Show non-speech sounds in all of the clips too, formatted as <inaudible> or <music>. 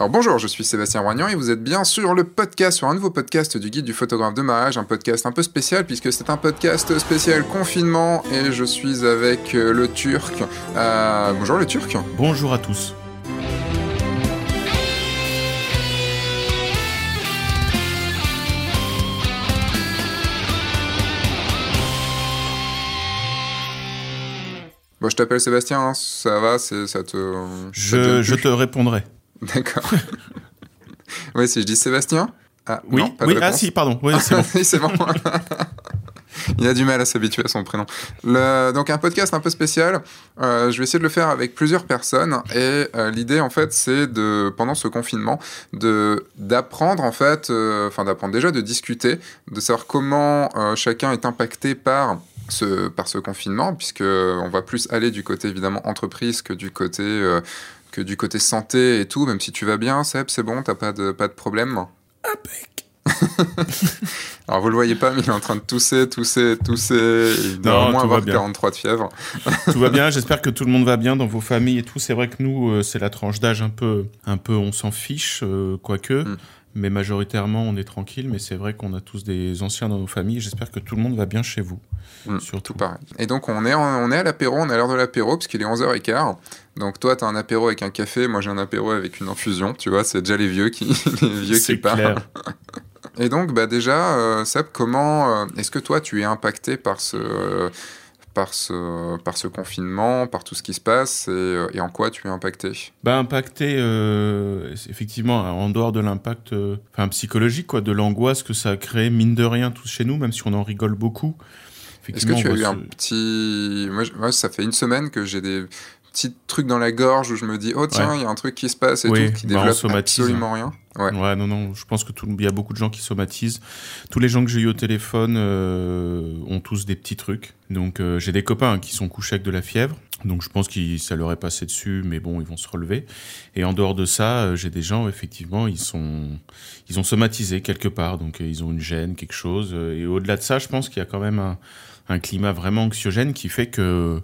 Alors bonjour, je suis Sébastien Roignan et vous êtes bien sur le podcast, sur un nouveau podcast du guide du photographe de mariage, un podcast un peu spécial puisque c'est un podcast spécial confinement et je suis avec euh, le Turc. Euh, bonjour le Turc. Bonjour à tous. Bon, je t'appelle Sébastien, hein, ça va, ça te... Ça je te répondrai. D'accord. <laughs> oui, si je dis Sébastien ah, Oui, oui ah si, pardon. Oui, c'est bon. <laughs> c'est bon. Il a du mal à s'habituer à son prénom. Le, donc un podcast un peu spécial. Euh, je vais essayer de le faire avec plusieurs personnes et euh, l'idée en fait c'est de pendant ce confinement de d'apprendre en fait, euh, enfin d'apprendre déjà de discuter, de savoir comment chacun est impacté par ce, par ce confinement, puisque on va plus aller du côté évidemment entreprise que du côté que du côté santé et tout, même si tu vas bien, Seb, c'est bon, t'as pas de, pas de problème <laughs> Alors vous le voyez pas, mais il est en train de tousser, tousser, tousser. Il doit au moins avoir 43 de fièvre. tout va bien. <laughs> J'espère que tout le monde va bien dans vos familles et tout. C'est vrai que nous, euh, c'est la tranche d'âge un peu, un peu, on s'en fiche, euh, quoique. Mm mais majoritairement on est tranquille. Mais c'est vrai qu'on a tous des anciens dans nos familles. J'espère que tout le monde va bien chez vous. Mmh, surtout pareil. Et donc on est, on est à l'apéro, on a l'heure de l'apéro parce qu'il est 11h15. Donc toi tu as un apéro avec un café, moi j'ai un apéro avec une infusion. Tu vois, c'est déjà les vieux qui, <laughs> les vieux qui parlent. <laughs> Et donc, bah déjà, euh, Seb, comment euh, est-ce que toi, tu es impacté par ce, par ce, par ce confinement, par tout ce qui se passe et, euh, en quoi tu es impacté? Bah, Impacté, euh, effectivement, en dehors de l'impact euh, psychologique, quoi, de l'angoisse que ça a créé, mine de rien, tous chez nous, même si on en rigole beaucoup. Est-ce que tu as eu un petit. Moi, ça fait une semaine que j'ai des petits trucs dans la gorge où je me dis, oh tiens, il y a un truc qui se passe et tout, qui bah, développe absolument rien. Ouais. ouais. non, non, je pense que tout, il y a beaucoup de gens qui somatisent. Tous les gens que j'ai eu au téléphone euh, ont tous des petits trucs. Donc, euh, j'ai des copains qui sont couchés avec de la fièvre. Donc, je pense que ça leur est passé dessus, mais bon, ils vont se relever. Et en dehors de ça, euh, j'ai des gens, effectivement, ils sont, ils ont somatisé quelque part. Donc, ils ont une gêne, quelque chose. Et au-delà de ça, je pense qu'il y a quand même un, un, climat vraiment anxiogène qui fait que,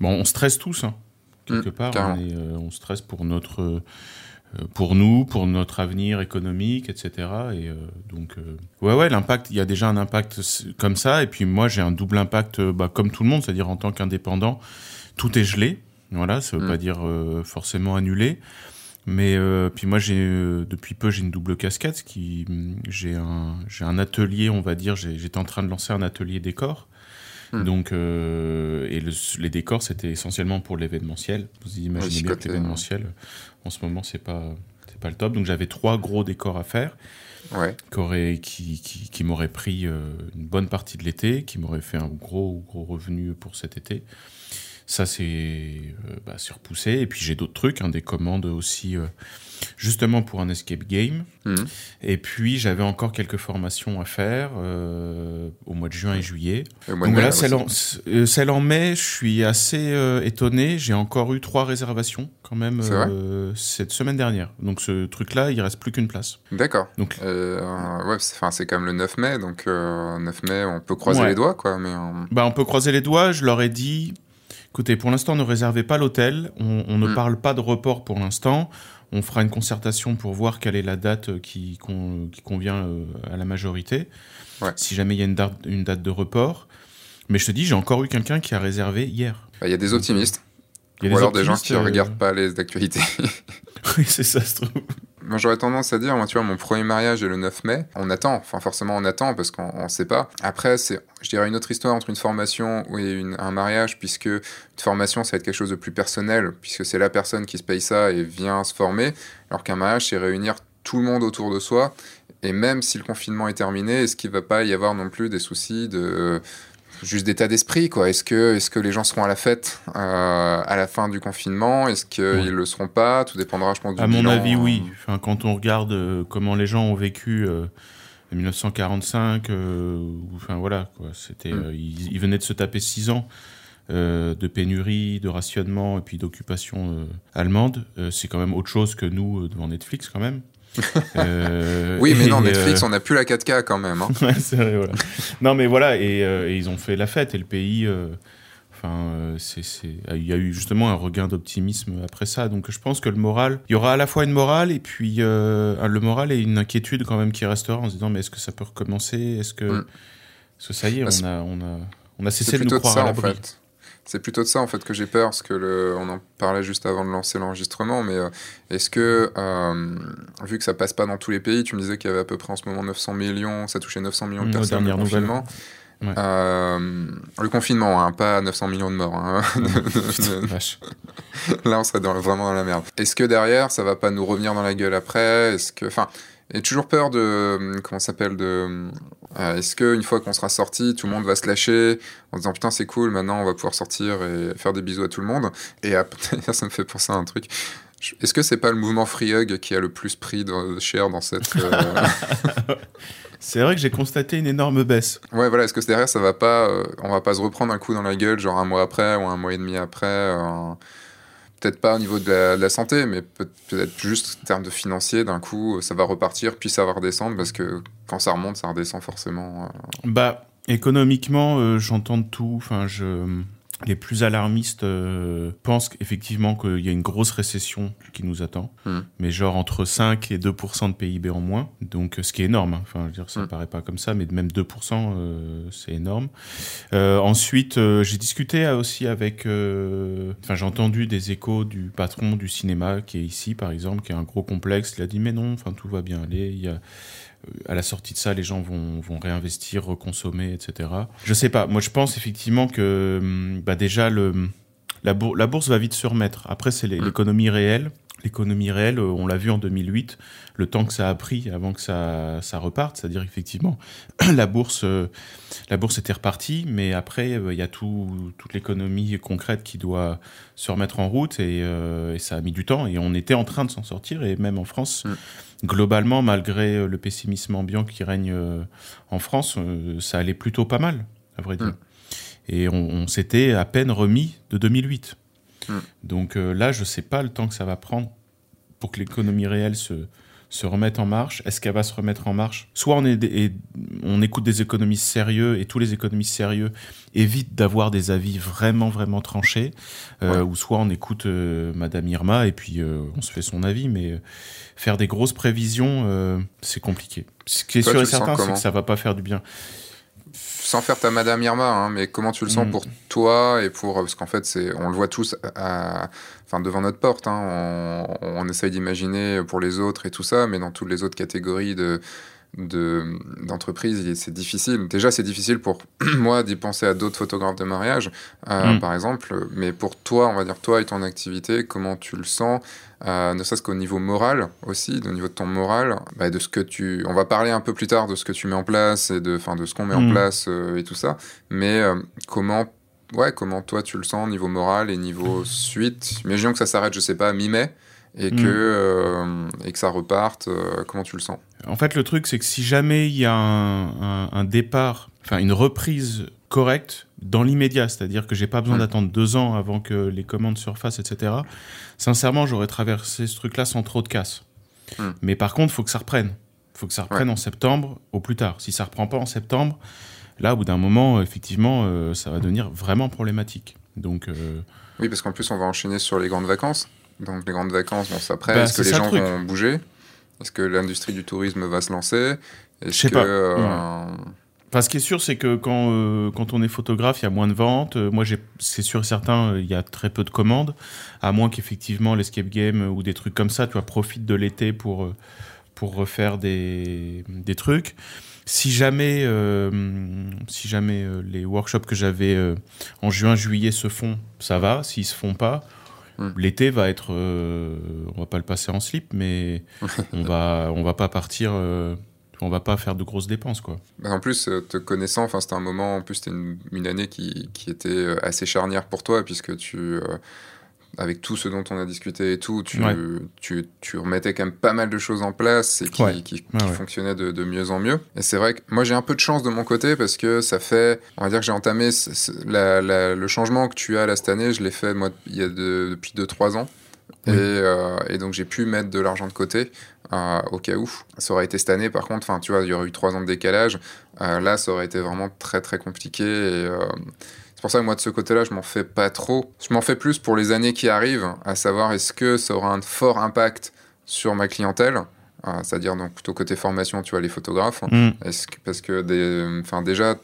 bon, on stresse tous, hein, quelque mmh, part. On, on stresse pour notre euh, pour nous, pour notre avenir économique, etc. Et euh, donc, euh, ouais, ouais, l'impact, il y a déjà un impact comme ça. Et puis moi, j'ai un double impact, bah, comme tout le monde, c'est-à-dire en tant qu'indépendant, tout est gelé. Voilà, ça veut pas mm. dire forcément annulé. Mais puis moi, j'ai depuis peu, j'ai une double casquette. Qui, j'ai un, j'ai un atelier, on va dire. J'étais en train de lancer un atelier décor. Mm. Donc, et les décors, c'était essentiellement pour l'événementiel. Vous imaginez bien que l'événementiel, en ce moment, c'est pas c'est pas le top. Donc j'avais trois gros décors à faire. Qui, qui, qui, qui m'aurait pris euh, une bonne partie de l'été, qui m'aurait fait un gros, gros revenu pour cet été. Ça, c'est euh, bah, repoussé. Et puis j'ai d'autres trucs, hein, des commandes aussi, euh, justement pour un escape game. Mhm. Et puis j'avais encore quelques formations à faire euh, au mois de juin et juillet. Donc voilà, celle en, celle en, mai, je suis assez étonné. J'ai encore eu trois réservations quand même cette semaine dernière. Donc ce truc-là, il reste plus qu'une place. D'accord. Donc ouais, c'est quand même le 9 mai, donc 9 mai, on peut croiser les doigts, quoi. Mais bah, on peut croiser les doigts. Je leur ai dit Écoutez, pour l'instant, ne réservez pas l'hôtel. On, ne mm. parle pas de report pour l'instant. On fera une concertation pour voir quelle est la date qui, convient euh, à la majorité. Si jamais il y a une date, une date de report. Mais je te dis, j'ai encore eu quelqu'un qui a réservé hier. Bah, il y a des optimistes. Y a Ou alors des gens qui ne euh, regardent pas les actualités. <laughs> oui, c'est ça, se trouve. Moi, j'aurais tendance à dire, moi, tu vois, mon premier mariage est le 9 mai. On attend, enfin, forcément, on attend parce qu'on ne sait pas. Après, c'est, je dirais, une autre histoire entre une formation et un mariage, puisque une formation, ça va être quelque chose de plus personnel, puisque c'est la personne qui se paye ça et vient se former, alors qu'un mariage, c'est réunir tout le monde autour de soi. Et même si le confinement est terminé, est-ce qu'il va pas y avoir non plus des soucis de juste d'état d'esprit quoi. Est-ce que est-ce que les gens seront à la fête euh, à la fin du confinement? Est-ce qu'ils ne le seront pas? Tout dépendra, je pense. Du à mon avis, oui. Enfin, quand on regarde euh, comment les gens ont vécu. Euh, en 1945, enfin voilà, quoi. C'était, mm. ils, venaient de se taper six ans de pénurie, de rationnement et puis d'occupation allemande. c'est quand même autre chose que nous devant Netflix quand même. <laughs> Euh, oui, mais non, Netflix, euh, on n'a plus la 4K quand même. Hein. <laughs> c'est vrai, voilà. non, mais voilà, et, euh, et, ils ont fait la fête et le pays. Enfin, c'est, il y a eu justement un regain d'optimisme après ça. Donc, je pense que le moral, il y aura à la fois une morale et puis le moral et une inquiétude quand même qui restera en se disant mais est-ce que ça peut recommencer? Est-ce que, mm. ça y est, bah, on a, on a, on a cessé de nous croire à l'abri. En fait. C'est plutôt de ça en fait que j'ai peur, parce que le, on en parlait juste avant de lancer l'enregistrement, mais euh, est-ce que, euh, vu que ça passe pas dans tous les pays, tu me disais qu'il y avait à peu près en ce moment 900 millions, ça touchait 900 millions de personnes le confinement. Euh, le confinement, hein, pas 900 millions de morts. Hein. <laughs> Là, on serait dans, vraiment dans la merde. Est-ce que derrière, ça va pas nous revenir dans la gueule après? Est-ce que, enfin, j'ai toujours peur de comment s'appelle de euh, est-ce qu'une fois qu'on sera sorti, tout le monde va se lâcher en disant putain c'est cool, maintenant on va pouvoir sortir et faire des bisous à tout le monde? Et après, <laughs> ça me fait penser à un truc. Est-ce que c'est pas le mouvement Free Hug qui a le plus pris de cher dans cette. Euh, <laughs> c'est vrai que j'ai constaté une énorme baisse. Ouais, voilà. Est-ce que derrière ça va pas, euh, on va pas se reprendre un coup dans la gueule, genre un mois après ou un mois et demi après peut-être pas au niveau de la, santé, mais peut-être juste en termes de financier, d'un coup, ça va repartir, puis ça va redescendre, parce que quand ça remonte, ça redescend forcément. Euh. Bah, économiquement, euh, j'entends tout. Enfin, je les plus alarmistes euh, pensent effectivement qu'il y a une grosse récession qui nous attend, hmm. mais genre entre 5 et 2% de PIB en moins, donc ce qui est énorme. Hein. Enfin, je veux dire, ça ne hmm. paraît pas comme ça, mais même 2%, euh, c'est énorme. Euh, ensuite, j'ai discuté aussi avec, enfin, j'ai entendu des échos du patron du cinéma qui est ici, par exemple, qui a un gros complexe. Il a dit mais non, enfin, tout va bien aller. Il y a à la sortie de ça, les gens vont, vont réinvestir, reconsommer, etc. Je sais pas. Moi, je pense effectivement que hum, bah déjà le la, la, bourse va vite se remettre. Après, c'est mm. l'économie réelle. L'économie réelle, euh, on l'a vu en 2008, le temps que ça a pris avant que ça, ça reparte, c'est-à-dire effectivement <clears throat> la bourse, euh, la bourse était repartie, mais après euh, il y a tout, toute l'économie concrète qui doit se remettre en route et, et, ça a mis du temps et on était en train de s'en sortir et même en France. Mm globalement, malgré le pessimisme ambiant qui règne en France, ça allait plutôt pas mal, à vrai dire. Mm. Et on, s'était à peine remis de 2008. Mm. Donc là, je ne sais pas le temps que ça va prendre pour que l'économie réelle se, se remettre en marche. Est-ce qu'elle va se remettre en marche? Soit on, est on écoute des économistes sérieux et tous les économistes sérieux évitent d'avoir des avis vraiment, vraiment tranchés, euh, ou soit on écoute euh, Madame Irma et puis euh, on se fait son avis, mais faire des grosses prévisions, c'est compliqué. Ce qui est sûr et certain, c'est que ça va pas faire du bien sans faire ta Madame Irma, hein, mais comment tu le sens mm. pour toi et pour parce qu'en fait c'est on le voit tous à, enfin devant notre porte, hein, on, on essaye d'imaginer pour les autres et tout ça, mais dans toutes les autres catégories de d'entreprise, c'est difficile. Déjà, c'est difficile pour <clears throat> moi d'y penser à d'autres photographes de mariage, euh, mm. par exemple. Mais pour toi, on va dire toi et ton activité, comment tu le sens, euh, ne serait-ce qu'au niveau moral aussi, au niveau de ton moral, bah, de ce que tu. On va parler un peu plus tard de ce que tu mets en place et de, enfin, de ce qu'on met en mm. place euh, et tout ça. Mais comment ouais, comment toi tu le sens au niveau moral et niveau suite? Imaginons que ça s'arrête, je sais pas, mi-mai et, mm. que et que ça reparte. comment tu le sens? En fait, le truc, c'est que si jamais il y a un, départ, enfin une reprise correcte dans l'immédiat, c'est-à-dire que j'ai pas besoin d'attendre deux ans avant que les commandes surfassent, etc. Sincèrement, j'aurais traversé ce truc-là sans trop de casse. Hmm. Mais par contre, il faut que ça reprenne. Il faut que ça reprenne en septembre au plus tard. Si ça reprend pas en septembre, là, au bout d'un moment, effectivement, euh, ça va devenir vraiment problématique. Donc, euh, Oui, parce qu'en plus, on va enchaîner sur les grandes vacances. Donc, les grandes vacances, bon, ça après, bah, est-ce que les gens vont bouger? Est-ce que l'industrie du tourisme va se lancer? Je sais pas. Euh, enfin, ce qui est sûr, c'est que quand, euh, quand on est photographe, il y a moins de ventes. Euh, moi, c'est sûr et certain, il y a très peu de commandes, à moins qu'effectivement l'escape game ou des trucs comme ça, tu vois, profitent de l'été pour, pour refaire des, des trucs. Si jamais, si jamais les workshops que j'avais en juin, juillet se font, ça va. S'ils se font pas. L'été va être, euh, on va pas le passer en slip, mais <laughs> on va, on va pas partir, euh, on va pas faire de grosses dépenses, quoi. Bah, en plus, euh, te connaissant, enfin c'était un moment, en plus c'était une, une, année qui, qui, était assez charnière pour toi, puisque tu avec tout ce dont on a discuté et tout, tu, tu, tu, remettais quand même pas mal de choses en place et qui, qui, fonctionnaient de, de, mieux en mieux. Et c'est vrai que moi j'ai un peu de chance de mon côté parce que ça fait, on va dire que j'ai entamé le changement que tu as là cette année, je l'ai fait moi il y a depuis 2-3 ans. Et, euh, et, donc j'ai pu mettre de l'argent de côté euh, au cas où. Ça aurait été cette année par contre, tu vois, il y aurait eu 3 ans de décalage. Euh, là ça aurait été vraiment très très compliqué et C'est pour ça que moi, de ce côté-là, je m'en fais pas trop. Je m'en fais plus pour les années qui arrivent, à savoir est-ce que ça aura un fort impact sur ma clientèle euh, c'est-à-dire donc plutôt côté formation, tu vois, les photographes. Mm. Est-ce que, parce que des, enfin déjà,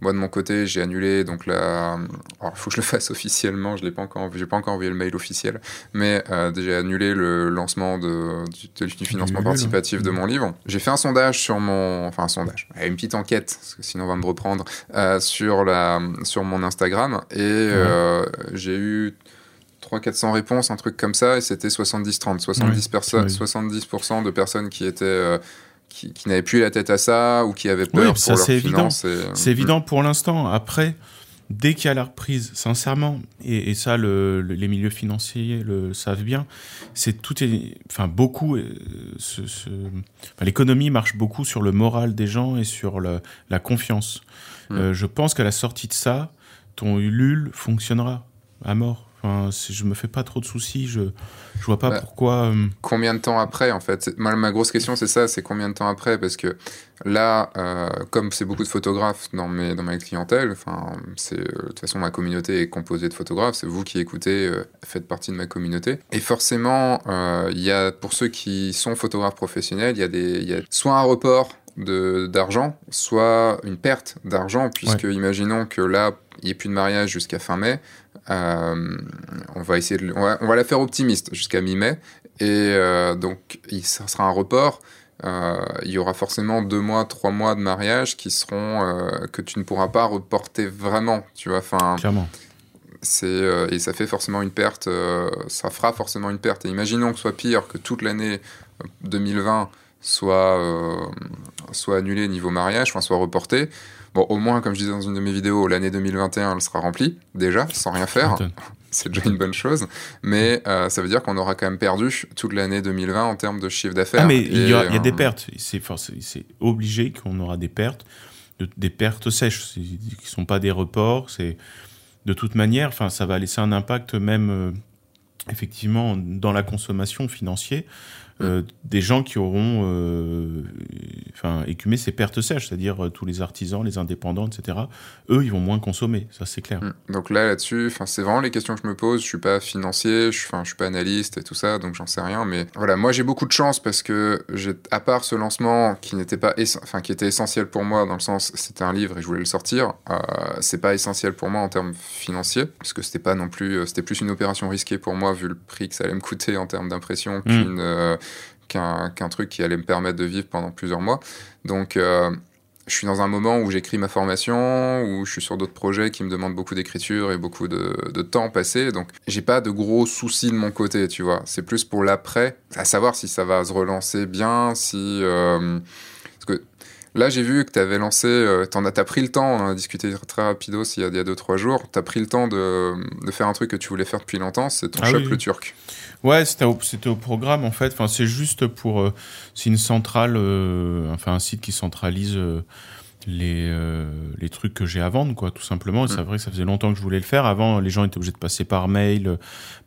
moi de mon côté, j'ai annulé donc la. Il faut que je le <laughs> fasse officiellement. Je l'ai pas encore, j'ai pas encore envoyé le mail officiel, mais euh, j'ai annulé le lancement de, du, du financement participatif de mon livre. J'ai fait un sondage sur mon, enfin un sondage, une petite enquête, parce que sinon on va me reprendre euh, sur la, sur mon Instagram, et euh, j'ai eu 300-400 réponses, un truc comme ça, et c'était 70-30. 70%, Ouais, perso- oui. 70% de personnes qui étaient. euh, qui, qui n'avaient plus la tête à ça ou qui avaient Oui, peur puis pour ça, leurs c'est évident. et- C'est évident pour l'instant. Après, dès qu'il y a la reprise, sincèrement, et, et ça, le- le- les milieux financiers le savent bien, c'est tout est, enfin beaucoup. euh, ce- ce- enfin, L'économie marche beaucoup sur le moral des gens et sur la confiance. Mm. Euh, je pense qu'à la sortie de ça, ton Ulule fonctionnera à mort. Enfin, je me fais pas trop de soucis. Je, je vois pas Bah, pourquoi. euh, Combien de temps après, en fait ma, grosse question, c'est ça, c'est combien de temps après Parce que là, euh, comme c'est beaucoup de photographes dans, mes, dans ma clientèle, enfin, c'est, euh, de toute façon, ma communauté est composée de photographes, c'est vous qui écoutez, euh, faites partie de ma communauté. Et forcément, il y a, pour ceux qui sont photographes professionnels, il y, a des- y a soit un report d'argent, soit une perte d'argent, puisque imaginons que là, il n'y ait plus de mariage jusqu'à fin mai. Euh, on va essayer de, on va, on va la faire optimiste jusqu'à mi-mai et euh, donc il, ça sera un report. Euh, il y aura forcément deux mois, trois mois de mariage qui seront que tu ne pourras pas reporter vraiment. Tu vois, enfin, clairement. c'est et ça fait forcément une perte. ça fera forcément une perte. Et imaginons que ce soit pire que toute l'année euh, 2020 soit euh, soit annulée niveau mariage, enfin soit reportée. Bon, au moins, comme je disais dans une de mes vidéos, l'année 2021, elle sera remplie déjà, sans rien faire <laughs> c'est déjà une bonne chose, mais euh, ça veut dire qu'on aura quand même perdu toute l'année 2020 en termes de chiffre d'affaires. Ah, mais il y, a- y des euh, pertes. C'est obligé qu'on aura des pertes, de- des pertes sèches, qui sont pas des reports. C'est de toute manière, enfin, ça va laisser un impact même euh, effectivement dans la consommation financière. Euh, des gens qui auront euh, enfin écumé ces pertes sèches, c'est-à-dire euh, tous les artisans, les indépendants, etc. Eux, ils vont moins consommer, ça c'est clair. Mm. Donc là, là-dessus, c'est vraiment les questions que je me pose. Je suis pas financier, je je suis pas analyste et tout ça, donc j'en sais rien. Mais voilà, moi j'ai beaucoup de chance parce que à part ce lancement qui n'était pas, enfin, qui était essentiel pour moi dans le sens, c'était un livre et je voulais le sortir. C'est pas essentiel pour moi en termes financiers parce que c'était pas non plus, c'était plus une opération risquée pour moi vu le prix que ça allait me coûter en termes d'impression qu'une, euh, qu'un, truc qui allait me permettre de vivre pendant plusieurs mois. Donc euh, je suis dans un moment où j'écris ma formation, où je suis sur d'autres projets qui me demandent beaucoup d'écriture et beaucoup de, de temps passé. Donc, j'ai pas de gros soucis de mon côté, tu vois. C'est plus pour l'après, à savoir si ça va se relancer bien, si. euh, parce que là, j'ai vu que tu avais lancé. Euh, t'en as, t'as pris le temps, on en a discuté très rapido il y a, il y a deux, trois jours. Tu as pris le temps de, de faire un truc que tu voulais faire depuis longtemps, c'est ton Ah shop oui, le turc. Ouais, c'était au, c'était au programme en fait. Enfin, c'est juste pour. euh, c'est une centrale, euh, enfin un site qui centralise euh, les, euh, les trucs que j'ai à vendre, quoi, tout simplement. Et c'est vrai que ça faisait longtemps que je voulais le faire. Avant, les gens étaient obligés de passer par mail, euh,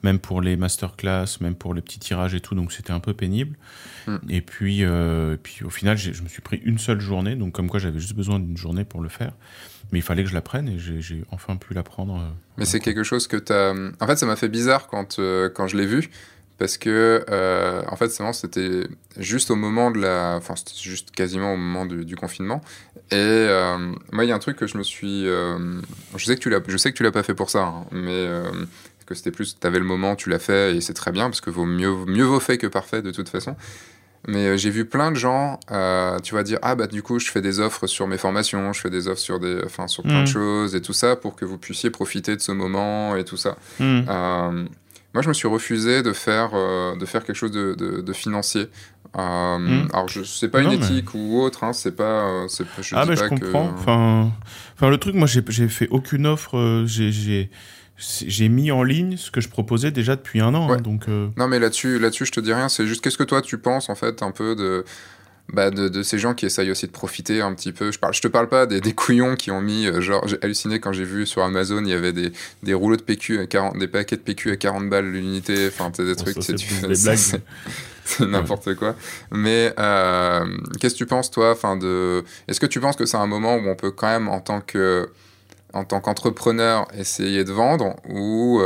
même pour les masterclass, même pour les petits tirages et tout. Donc c'était un peu pénible. Mm. Et puis, euh, puis au final, je me suis pris une seule journée. Donc comme quoi, j'avais juste besoin d'une journée pour le faire. Mais il fallait que je la prenne et j'ai enfin pu la prendre. euh, Mais c'est quelque chose que tu as. En fait, ça m'a fait bizarre quand, quand je l'ai vu. Parce que, euh, en fait, c'était juste au moment de la. Enfin, c'était juste quasiment au moment du, du confinement. Et euh, moi, il y a un truc que je me suis. euh, je sais que tu l'as, je sais que tu l'as pas fait pour ça, hein, mais que c'était plus. Tu avais le moment, tu l'as fait, et c'est très bien, parce que vaut mieux, mieux vaut fait que parfait de toute façon. Mais j'ai vu plein de gens, tu vas dire, ah bah du coup, je fais des offres sur mes formations, je fais des offres sur, des, enfin, sur plein de choses et tout ça pour que vous puissiez profiter de ce moment et tout ça. Hmm. Moi, je me suis refusé de faire, euh, de faire quelque chose de, de- de financier. Euh, Mm. Alors, je sais pas Non, une mais- éthique ou autre, hein, c'est pas. euh, c'est je ah, mais je que- comprends. Enfin, enfin, le truc, moi, j'ai fait aucune offre. j'ai- mis en ligne ce que je proposais déjà depuis un an. hein, donc, euh, Non, mais là-dessus, là-dessus, je te dis rien. C'est juste qu'est-ce que toi tu penses en fait un peu de. Bah de, de ces gens qui essayent aussi de profiter un petit peu. Je, parle, je te parle pas des, des couillons qui ont mis, euh, genre, j'ai halluciné quand j'ai vu sur Amazon, il y avait des, des rouleaux de PQ à 40, des paquets de PQ à 40 balles l'unité, enfin, des bon, trucs, ça, c'est c'est tu plus fais- des c'est- blagues. c'est- c'est n'importe quoi. Mais euh, qu'est-ce que tu penses, toi, enfin, de. Est-ce que tu penses que c'est un moment où on peut quand même, en tant que en tant qu'entrepreneur essayer de vendre ou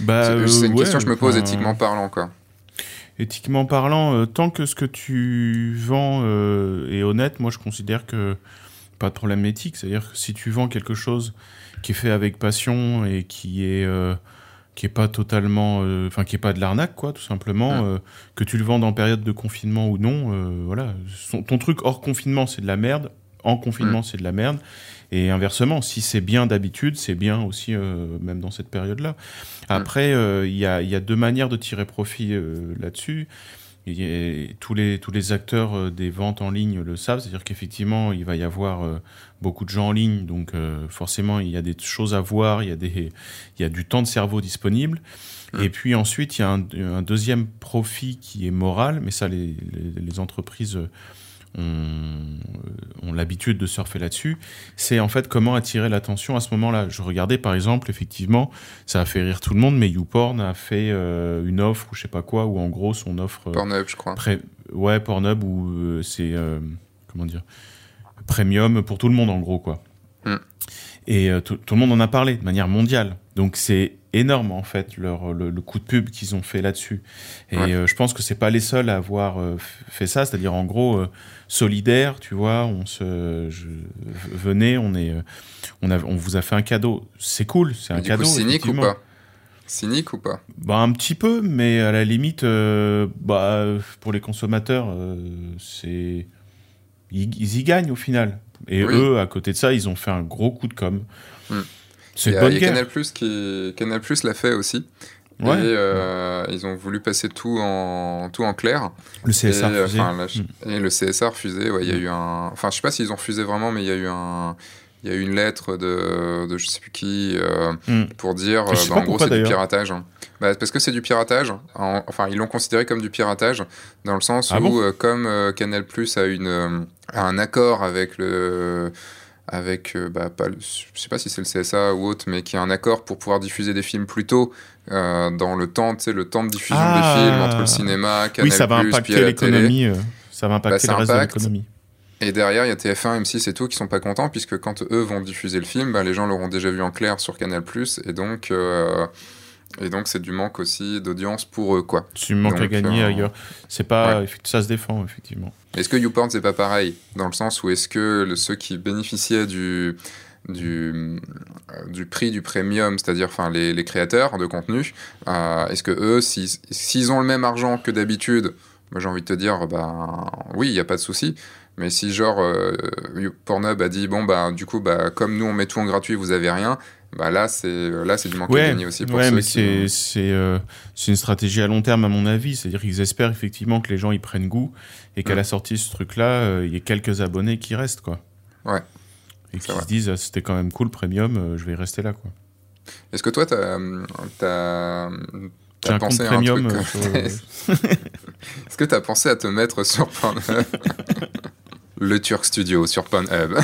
bah, c'est une question que je me pose éthiquement parlant quoi. Éthiquement parlant, tant que ce que tu vends est honnête, moi je considère que pas de problème éthique. C'est-à-dire que si tu vends quelque chose qui est fait avec passion et qui est qui est pas totalement, euh, enfin qui est pas de l'arnaque quoi, tout simplement, euh, que tu le vends en période de confinement ou non, euh, voilà, ton truc hors confinement c'est de la merde, en confinement c'est de la merde, et inversement, si c'est bien d'habitude, c'est bien aussi même dans cette période-là. Après, il y a, y, a, deux manières de tirer profit là-dessus. Tous les, tous les acteurs euh, des ventes en ligne le savent, c'est-à-dire qu'effectivement, il va y avoir euh, beaucoup de gens en ligne, donc euh, forcément, il y a des choses à voir, il y a, des, il y a du temps de cerveau disponible. Mmh. Et puis ensuite, il y a un, deuxième profit qui est moral, mais ça, les, les entreprises ont, l'habitude de surfer là-dessus, c'est en fait comment attirer l'attention à ce moment-là. Je regardais par exemple, effectivement, ça a fait rire tout le monde, mais YouPorn a fait euh, une offre ou je sais pas quoi, ou en gros son offre. Euh, Pornhub, je crois. Ouais, Pornhub, où euh, c'est. comment dire Premium pour tout le monde en gros, quoi. Hmm. Et tout le monde en a parlé de manière mondiale. Donc c'est énorme en fait leur, le, coup de pub qu'ils ont fait là-dessus. Et je pense que c'est pas les seuls à avoir fait ça, c'est-à-dire en gros solidaire, tu vois. On se, je, venez, on est, on a, on vous a fait un cadeau. C'est cool, c'est un cadeau. cynique ou pas? Cynique ou pas? Bah un petit peu, mais à la limite, euh, bah pour les consommateurs, euh, c'est ils, y gagnent au final. Et eux, à côté de ça, ils ont fait un gros coup de com. Hmm. C'est une bonne guerre. Canal Plus qui Canal Plus l'a fait aussi. Et euh, ils ont voulu passer tout en, tout en clair. Le CSA et, refusé. Mm. et le CSA refusé. Ouais, il y a mm. eu un. Enfin, je sais pas s'ils ont refusé vraiment, mais il y a eu un. Il y a eu une lettre de, de je sais plus qui euh, mm. pour dire euh, bah, en gros c'est du piratage. Bah, parce que c'est du piratage. enfin, ils l'ont considéré comme du piratage dans le sens ah où comme Canal Plus a une a un accord avec le avec, bah, pas, je sais pas si c'est le CSA ou autre, mais qui a un accord pour pouvoir diffuser des films plus tôt euh, dans le temps, tu sais, le temps de diffusion des ah. films entre le cinéma, Canal+, oui, ça va impacter l'économie. Euh, ça va impacter bah, le reste de l'économie. Et derrière, il y a TF1, M6 et tout qui sont pas contents puisque quand eux vont diffuser le film, bah, les gens l'auront déjà vu en clair sur Canal+, et donc euh, et donc c'est du manque aussi d'audience pour eux quoi. Tu manques à gagner ailleurs. C'est pas ça se défend effectivement. Est-ce que YouPorn c'est pas pareil? Dans le sens où est-ce que ceux qui bénéficiaient du du, euh, du prix du premium, c'est-à-dire enfin, les, les, créateurs de contenu, euh, est-ce que eux, s'ils ont le même argent que d'habitude, j'ai envie de te dire, ben oui, il n'y a pas de souci. Mais si genre euh, Pornhub a dit bon bah du coup bah comme nous on met tout en gratuit vous avez rien bah là c'est là c'est du manque à gagner aussi pour ouais, mais c'est c'est c'est une stratégie à long terme à mon avis. C'est-à-dire qu'ils espèrent effectivement que les gens y prennent goût et qu'à la sortie de ce truc là il y ait quelques abonnés qui restent quoi. Ouais et qui se disent ah, c'était quand même cool premium, euh, je vais rester là quoi. Est-ce que toi t'as as, as pensé à un truc euh, <laughs> Est-ce que t'as pensé à te mettre sur Pornhub? <laughs> Le Turk Studio sur Pornhub. <laughs>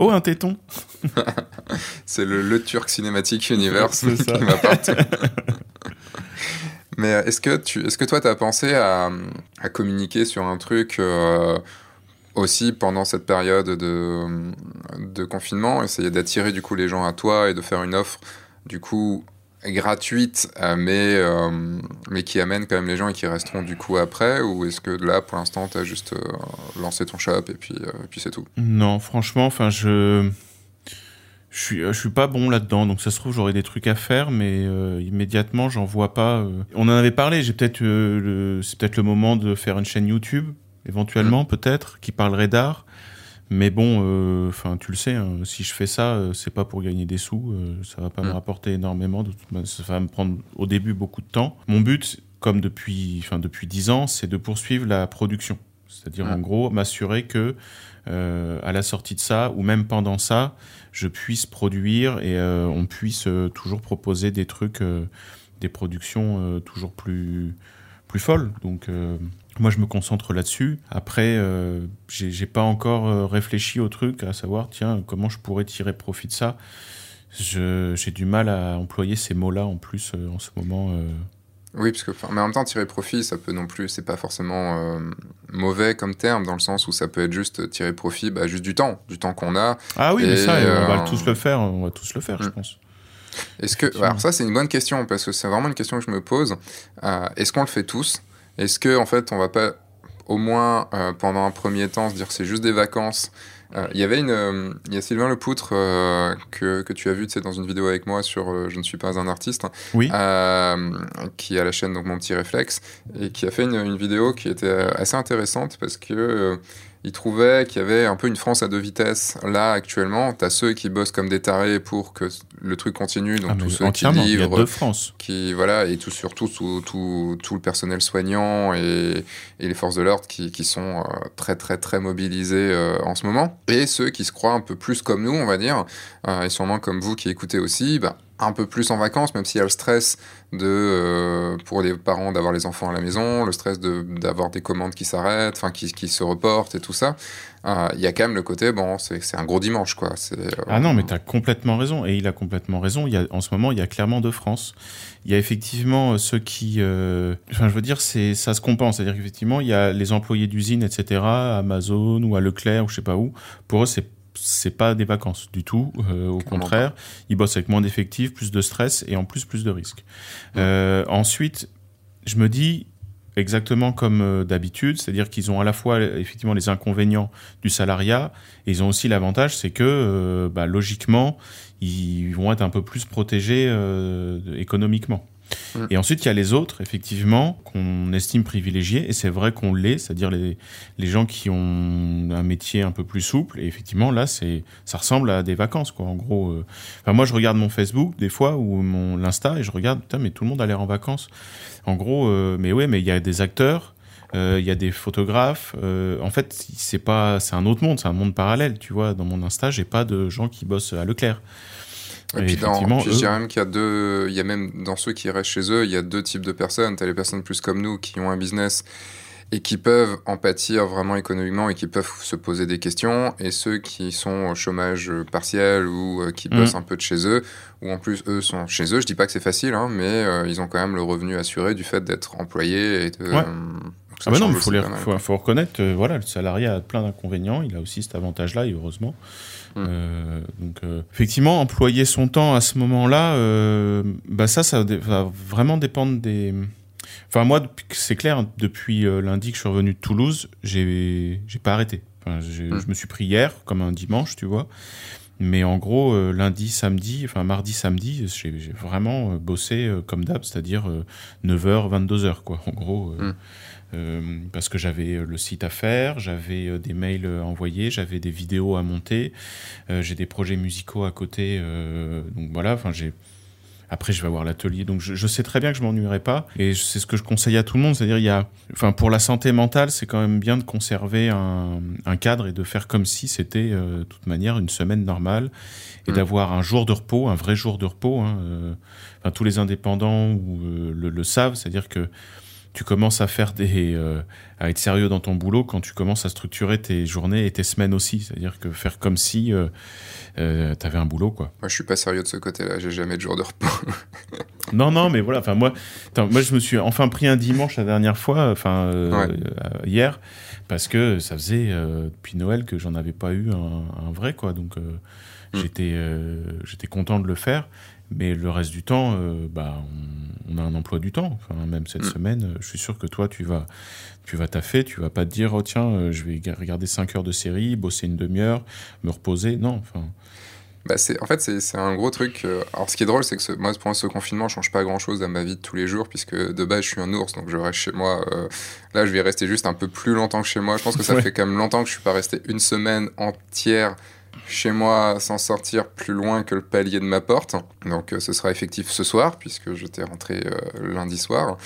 oh un téton. <laughs> C'est le, le Turk Cinematic <laughs> Universe qui va partout. <laughs> Mais euh, est-ce que, tu, est -ce que toi, tu as pensé à, à, communiquer sur un truc aussi pendant cette période de, de confinement, essayer d'attirer du coup les gens à toi et de faire une offre du coup gratuite, euh, mais, euh, mais qui amène quand même les gens et qui resteront du coup après Ou est-ce que là, pour l'instant, tu as juste euh, lancé ton shop et puis, puis c'est tout? Non, franchement, enfin, je. Je suis, je suis pas bon là-dedans, donc ça se trouve j'aurais des trucs à faire, mais immédiatement j'en vois pas. On en avait parlé, j'ai peut-être c'est peut-être le moment de faire une chaîne YouTube éventuellement, peut-être, qui parlerait d'art. Mais bon, euh, enfin, tu le sais, hein, si je fais ça, euh, c'est pas pour gagner des sous, euh, ça va pas me mm. rapporter énormément. De ça va me prendre au début beaucoup de temps. Mon but, comme depuis, enfin depuis dix ans, c'est de poursuivre la production. C'est-à-dire, en gros, m'assurer que à la sortie de ça, ou même pendant ça, je puisse produire et on puisse toujours proposer des trucs, des productions toujours plus plus folles. Donc moi, je me concentre là-dessus. Après, euh, j'ai pas encore euh, réfléchi au truc, à savoir, tiens, comment je pourrais tirer profit de ça. J'ai du mal à employer ces mots-là en plus euh, en ce moment. Oui, parce que, mais en même temps, tirer profit, ça peut non plus, c'est pas forcément euh, mauvais comme terme, dans le sens où ça peut être juste tirer profit, bah, juste du temps, du temps qu'on a. Ah oui, mais ça, on va tous le faire, on va tous le faire, je mm. pense. Est-ce que, alors ça, c'est une bonne question, parce que c'est vraiment une question que je me pose. Euh, est-ce qu'on le fait tous? Est-ce que, en fait, on va pas, au moins, euh, pendant un premier temps, se dire c'est juste des vacances? Euh, il y avait une, euh, il y a Sylvain Lepoutre euh, que, que tu as vu dans une vidéo avec moi sur Je ne suis pas un artiste, oui. qui a la chaîne donc Mon Petit Réflexe et qui a fait une, une vidéo qui était assez intéressante parce que il trouvait qu'il y avait un peu une France à deux vitesses. Là, actuellement, tu as ceux qui bossent comme des tarés pour que le truc continue, donc ah, tous ceux qui livrent, il y a deux France. qui voilà, et tout surtout tout, tout, tout, le personnel soignant et, et les forces de l'ordre qui, qui, sont euh, très très très mobilisés euh, en ce moment. Et ceux qui se croient un peu plus comme nous, on va dire, euh, et sûrement comme vous qui écoutez aussi, bah, un peu plus en vacances, même s'il y a le stress de, euh, pour les parents d'avoir les enfants à la maison, le stress d'avoir des commandes qui s'arrêtent, enfin qui, qui, se reportent et tout ça. Euh, il y a quand même le côté, bon, c'est un gros dimanche, quoi. Euh, ah non, mais tu as complètement raison, et il a complètement raison. Y a, en ce moment, il y a clairement deux France. Il y a effectivement ceux qui... Enfin, je veux dire, ça se compense. C'est-à-dire qu'effectivement, il y a les employés d'usine, etc., Amazon ou à Leclerc ou je sais pas où. Pour eux, c'est c'est pas des vacances du tout. Euh, au contraire, ils bossent avec moins d'effectifs, plus de stress et en plus plus de risques. Euh, ensuite, je me dis exactement comme euh, d'habitude, c'est-à-dire qu'ils ont à la fois effectivement les inconvénients du salariat et ils ont aussi l'avantage, c'est que bah, logiquement, ils vont être un peu plus protégés économiquement. Et ensuite, il y a les autres, effectivement, qu'on estime privilégiés, et c'est vrai qu'on l'est, c'est-à-dire les, gens qui ont un métier un peu plus souple, et effectivement, là, c'est, ça ressemble à des vacances, quoi, en gros. Euh. Moi, je regarde mon Facebook, des fois, ou mon l'Insta, et je regarde, putain, mais tout le monde a l'air en vacances. En gros, euh, mais ouais, mais il y a des acteurs, euh, il y a des photographes. en fait, c'est pas, c'est un autre monde, c'est un monde parallèle, tu vois. Dans mon Insta, j'ai pas de gens qui bossent à Leclerc. Et, puis, dans, je dirais même qu'il y a deux, il y a même dans ceux qui restent chez eux, il y a deux types de personnes. Tu as les personnes plus comme nous qui ont un business et qui peuvent en pâtir vraiment économiquement et qui peuvent se poser des questions, et ceux qui sont au chômage partiel ou euh, qui mmh. bossent un peu de chez eux, ou en plus eux sont chez eux. Je dis pas que c'est facile, hein, mais euh, ils ont quand même le revenu assuré du fait d'être employés et de, euh, ah bah non, il faut, faut, faut, reconnaître, voilà, le salarié a plein d'inconvénients, il a aussi cet avantage-là, et heureusement. Mm. Euh, donc, euh, effectivement, employer son temps à ce moment-là, euh, bah ça, ça va vraiment dépendre des. Enfin, moi, c'est clair, depuis lundi que je suis revenu de Toulouse, j'ai pas arrêté. Enfin, mm. Je me suis pris hier, comme un dimanche, tu vois. Mais en gros, lundi, samedi, enfin mardi, samedi, j'ai vraiment bossé comme d'hab, c'est-à-dire 9h, 22h, quoi. En gros, mm. Euh, parce que j'avais euh, le site à faire, j'avais euh, des mails à envoyer, j'avais des vidéos à monter, j'ai des projets musicaux à côté. donc voilà, enfin j'ai. Après, je vais avoir l'atelier. Donc, je, sais très bien que je m'ennuierai pas. Et c'est ce que je conseille à tout le monde. C'est-à-dire, il y a, enfin, pour la santé mentale, c'est quand même bien de conserver un, un, cadre et de faire comme si c'était, de toute manière, une semaine normale et mmh. d'avoir un jour de repos, un vrai jour de repos. Hein, enfin, tous les indépendants ou, le, le, savent. C'est-à-dire que tu commences à faire des euh, à être sérieux dans ton boulot quand tu commences à structurer tes journées et tes semaines aussi. C'est-à-dire que faire comme si euh, euh tu avais un boulot quoi. Moi je suis pas sérieux de ce côté-là. J'ai jamais de jour de repos. <laughs> Non non mais voilà. Enfin moi moi je me suis enfin pris un dimanche la dernière fois enfin euh, hier parce que ça faisait depuis Noël que j'en avais pas eu un, un vrai quoi. Donc mm. j'étais j'étais content de le faire mais le reste du temps, euh, bah, on, a un emploi du temps. Enfin, même cette mm. semaine, euh, je suis sûr que toi, tu vas, tu vas taffer, tu vas pas te dire, oh tiens, euh, je vais regarder 5 heures de série, bosser une demi-heure, me reposer. Non, enfin. Bah c'est, en fait, c'est, un gros truc. Alors, ce qui est drôle, c'est que ce, moi, pour ce confinement, je change pas grand chose à ma vie de tous les jours, puisque de base, je suis un ours, donc je reste chez moi. là, je vais rester juste un peu plus longtemps que chez moi. Je pense que ça <laughs> fait quand même longtemps que je suis pas resté une semaine entière chez moi sans sortir plus loin que le palier de ma porte. Donc euh, ce sera effectif ce soir, puisque je t'ai rentré euh, lundi soir.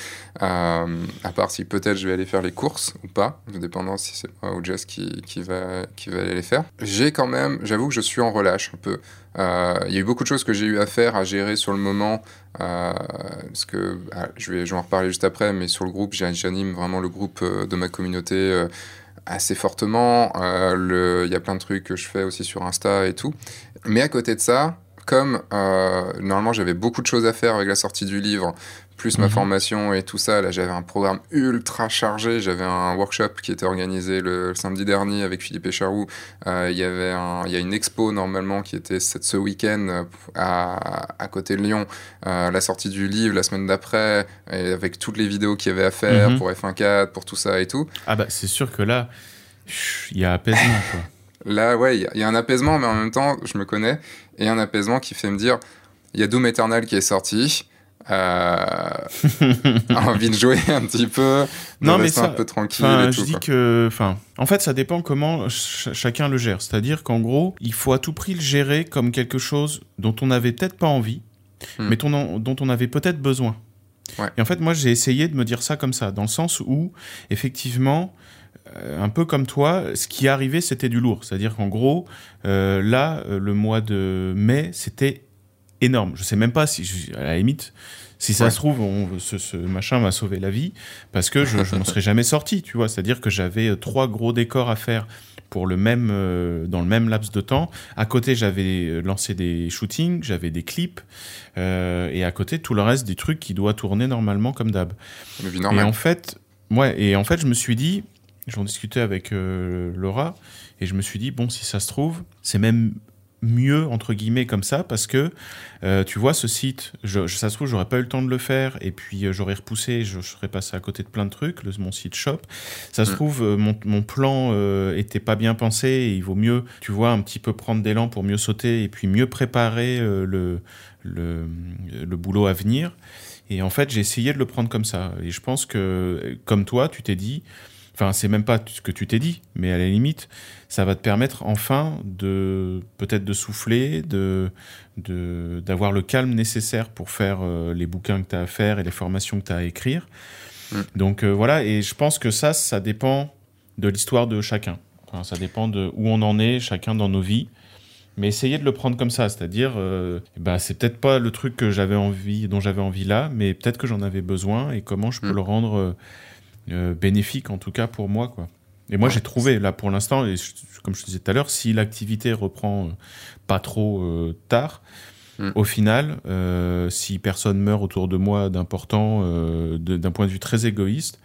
Euh, à part si peut-être je vais aller faire les courses ou pas, dépendant si c'est moi ou Jess qui, qui, va, qui va aller les faire. J'ai quand même, j'avoue que je suis en relâche un peu. Il y a eu beaucoup de choses que j'ai eu à faire, à gérer sur le moment, parce que ah, je, vais, je vais en reparler juste après, mais sur le groupe, j'anime vraiment le groupe de ma communauté assez fortement. Euh, il y a plein de trucs que je fais aussi sur Insta et tout. Mais à côté de ça, comme euh, normalement j'avais beaucoup de choses à faire avec la sortie du livre, plus ma Mhm. formation et tout ça. Là, j'avais un programme ultra chargé. J'avais un workshop qui était organisé le, le samedi dernier avec Philippe Echaroux. Euh, Il y avait un, y a une expo normalement qui était cette, ce week-end euh, à, à côté de Lyon. Euh, la sortie du livre la semaine d'après, et avec toutes les vidéos qu'il y avait à faire Mhm. pour F1.4, pour tout ça et tout. Ah bah c'est sûr que là, il y a apaisement quoi. <laughs> Là, ouais, il y, a- il y a un apaisement, mais en même temps, je me connais, et un apaisement qui fait me dire, il y a Doom Eternal qui est sorti, <laughs> envie de jouer un petit peu, de Non, mais rester ça- un peu tranquille et je tout. dis quoi. que, enfin, en fait, ça dépend comment ch- chacun le gère. C'est-à-dire qu'en gros, il faut à tout prix le gérer comme quelque chose dont on n'avait peut-être pas envie, Hmm. mais ton- dont on avait peut-être besoin. Ouais. Et en fait, moi, j'ai essayé de me dire ça comme ça, dans le sens où, effectivement, euh, un peu comme toi, ce qui arrivait, c'était du lourd. C'est-à-dire qu'en gros, euh, là, euh, le mois de mai, c'était énorme. Je sais même pas si, je- à la limite, si ça Ouais. se trouve, on- ce, ce machin m'a sauvé la vie parce que je, m'en serais jamais sorti, tu vois. C'est-à-dire que j'avais euh, trois gros décors à faire pour le même, euh, dans le même laps de temps. À côté, j'avais euh, lancé des shootings, j'avais des clips, euh, et à côté, tout le reste des trucs qui doivent tourner normalement comme d'hab. Et en fait, ouais, et en fait, je me suis dit, j'en discutais avec euh, Laura, et je me suis dit, bon, si ça se trouve, c'est même mieux entre guillemets comme ça parce que euh, tu vois ce site je, je- ça se trouve j'aurais pas eu le temps de le faire et puis euh, j'aurais repoussé je, je serais passé à côté de plein de trucs le, mon site shop ça se Mm. trouve euh, mon, mon plan était pas bien pensé et il vaut mieux tu vois un petit peu prendre lents pour mieux sauter et puis mieux préparer le, le le boulot à venir et en fait, j'ai essayé de le prendre comme ça. Et je pense que, comme toi, tu t'es dit, enfin, c'est même pas ce que tu t'es dit, mais à la limite, ça va te permettre enfin de, peut-être de souffler, de, de, d'avoir le calme nécessaire pour faire euh, les bouquins que tu as à faire et les formations que tu as à écrire. Mm. Donc euh, voilà, et je pense que ça, ça dépend de l'histoire de chacun. Enfin, ça dépend de où on en est, chacun dans nos vies. Mais essayez de le prendre comme ça, c'est-à-dire, euh, bah, c'est peut-être pas le truc que j'avais envie, dont j'avais envie là, mais peut-être que j'en avais besoin et comment je peux Mm. le rendre euh, euh, bénéfique en tout cas pour moi, quoi. Et moi, Ouais. j'ai trouvé là pour l'instant, et je- comme je te disais tout à l'heure, si l'activité reprend euh, pas trop euh, tard, Mm. au final, si personne meurt autour de moi d'important, d'un point de vue très égoïste,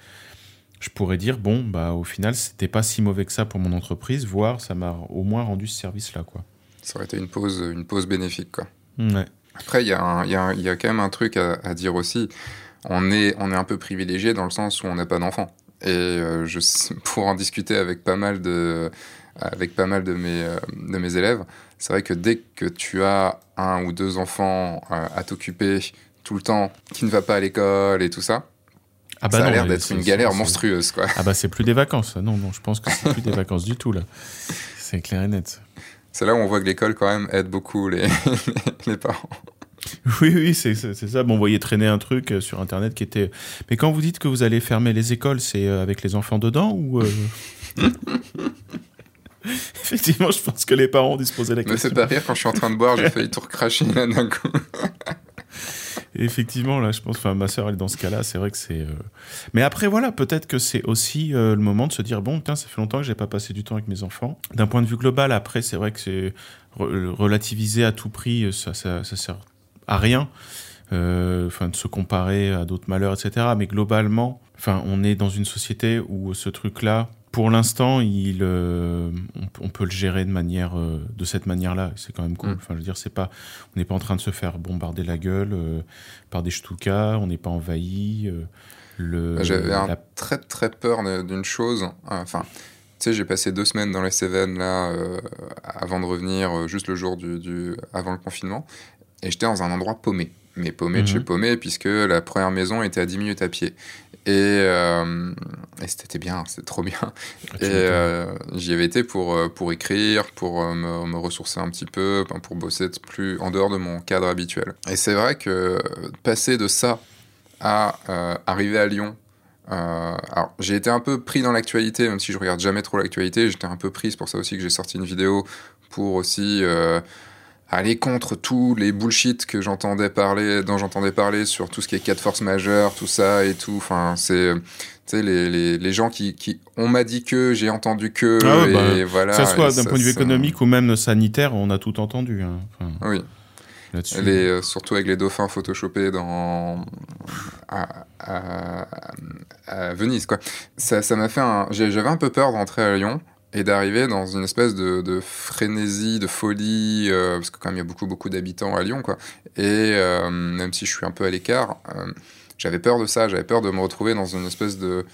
je pourrais dire bon, bah au final, c'était pas si mauvais que ça pour mon entreprise, voire ça m'a au moins rendu ce service-là, quoi. Ça aurait été une pause, une pause bénéfique, quoi. Ouais. Après, il y, a un- il y, a un- il y a quand même un truc à, à dire aussi. On est, on est un peu privilégié dans le sens où on n'a pas d'enfants. Et euh, je, <laughs> pour en discuter avec pas mal de, avec pas mal de mes, euh, de mes élèves, c'est vrai que dès que tu as un ou deux enfants euh, à t'occuper tout le temps, qui ne va pas à l'école et tout ça, Ah ça a l'air d'être une galère monstrueuse, quoi. Ah bah c'est plus des vacances. Non, non, je pense que c'est plus des vacances du tout là. C'est clair et net. C'est là où on voit que l'école, quand même, aide beaucoup les, <laughs> les parents. Oui, oui, c'est c'est- c'est ça. Bon, vous voyez traîner un truc euh, sur Internet qui était... Mais quand vous dites que vous allez fermer les écoles, c'est euh, avec les enfants dedans ou... euh <laughs> Effectivement, je pense que les parents poser la question. fais pas rire quand je suis en train de boire, j'ai failli tout recracher là d'un coup. <laughs> Effectivement, là, je pense, enfin, ma sœur, elle est dans ce cas-là, c'est vrai que c'est. euh, Mais après, voilà, peut-être que c'est aussi euh, le moment de se dire bon, putain, ça fait longtemps que j'ai pas passé du temps avec mes enfants. D'un point de vue global, après, c'est vrai que c'est re- relativiser à tout prix, ça, ça, ça sert à rien. euh, Enfin, de se comparer à d'autres malheurs, etc. Mais globalement, enfin, on est dans une société où ce truc-là, pour l'instant, il, euh, on, on peut le gérer de manière, euh, de cette manière-là. C'est quand même cool. Mm. Enfin, je veux dire, c'est pas, on n'est pas en train de se faire bombarder la gueule euh, par des ch'toukas, on n'est pas envahi. euh, le, J'avais un la- très très peur d'une chose. Enfin, tu sais, j'ai passé deux semaines dans les Cévennes là, euh, avant de revenir, euh, juste le jour du, du- avant le confinement, et j'étais dans un endroit paumé. Mais paumé de chez Mhm. paumé, puisque la première maison était à 10 minutes à pied. Et, euh, et c'était bien, c'était trop bien. Ah, Et euh, j'y avais été pour, euh, pour écrire, pour me, me ressourcer un petit peu, pour bosser plus en dehors de mon cadre habituel. Et c'est vrai que passer de ça à euh, arriver à Lyon, alors j'ai été un peu pris dans l'actualité, même si je regarde jamais trop l'actualité, j'étais un peu pris, c'est pour ça aussi que j'ai sorti une vidéo pour aussi aller contre tous les bullshit que j'entendais parler, dont j'entendais parler sur tout ce qui est cas de force majeure, tout ça et tout. Enfin, c'est tu sais, les, les, les gens qui, qui on m'a dit que, j'ai entendu que, Ah ouais, et bah, voilà. que ça soit d'un ça, point de vue ça- économique ou même sanitaire, on a tout entendu. hein. Enfin, Oui, les, euh, surtout avec les dauphins photoshopés dans, à, à, Venise, quoi. Ça, ça m'a fait un... J'avais un peu peur d'entrer à Lyon et d'arriver dans une espèce de, de, frénésie, de folie, euh, parce que quand même il y a beaucoup beaucoup d'habitants à Lyon, quoi. Et euh, même si je suis un peu à l'écart, euh, j'avais peur de ça, j'avais peur de me retrouver dans une espèce de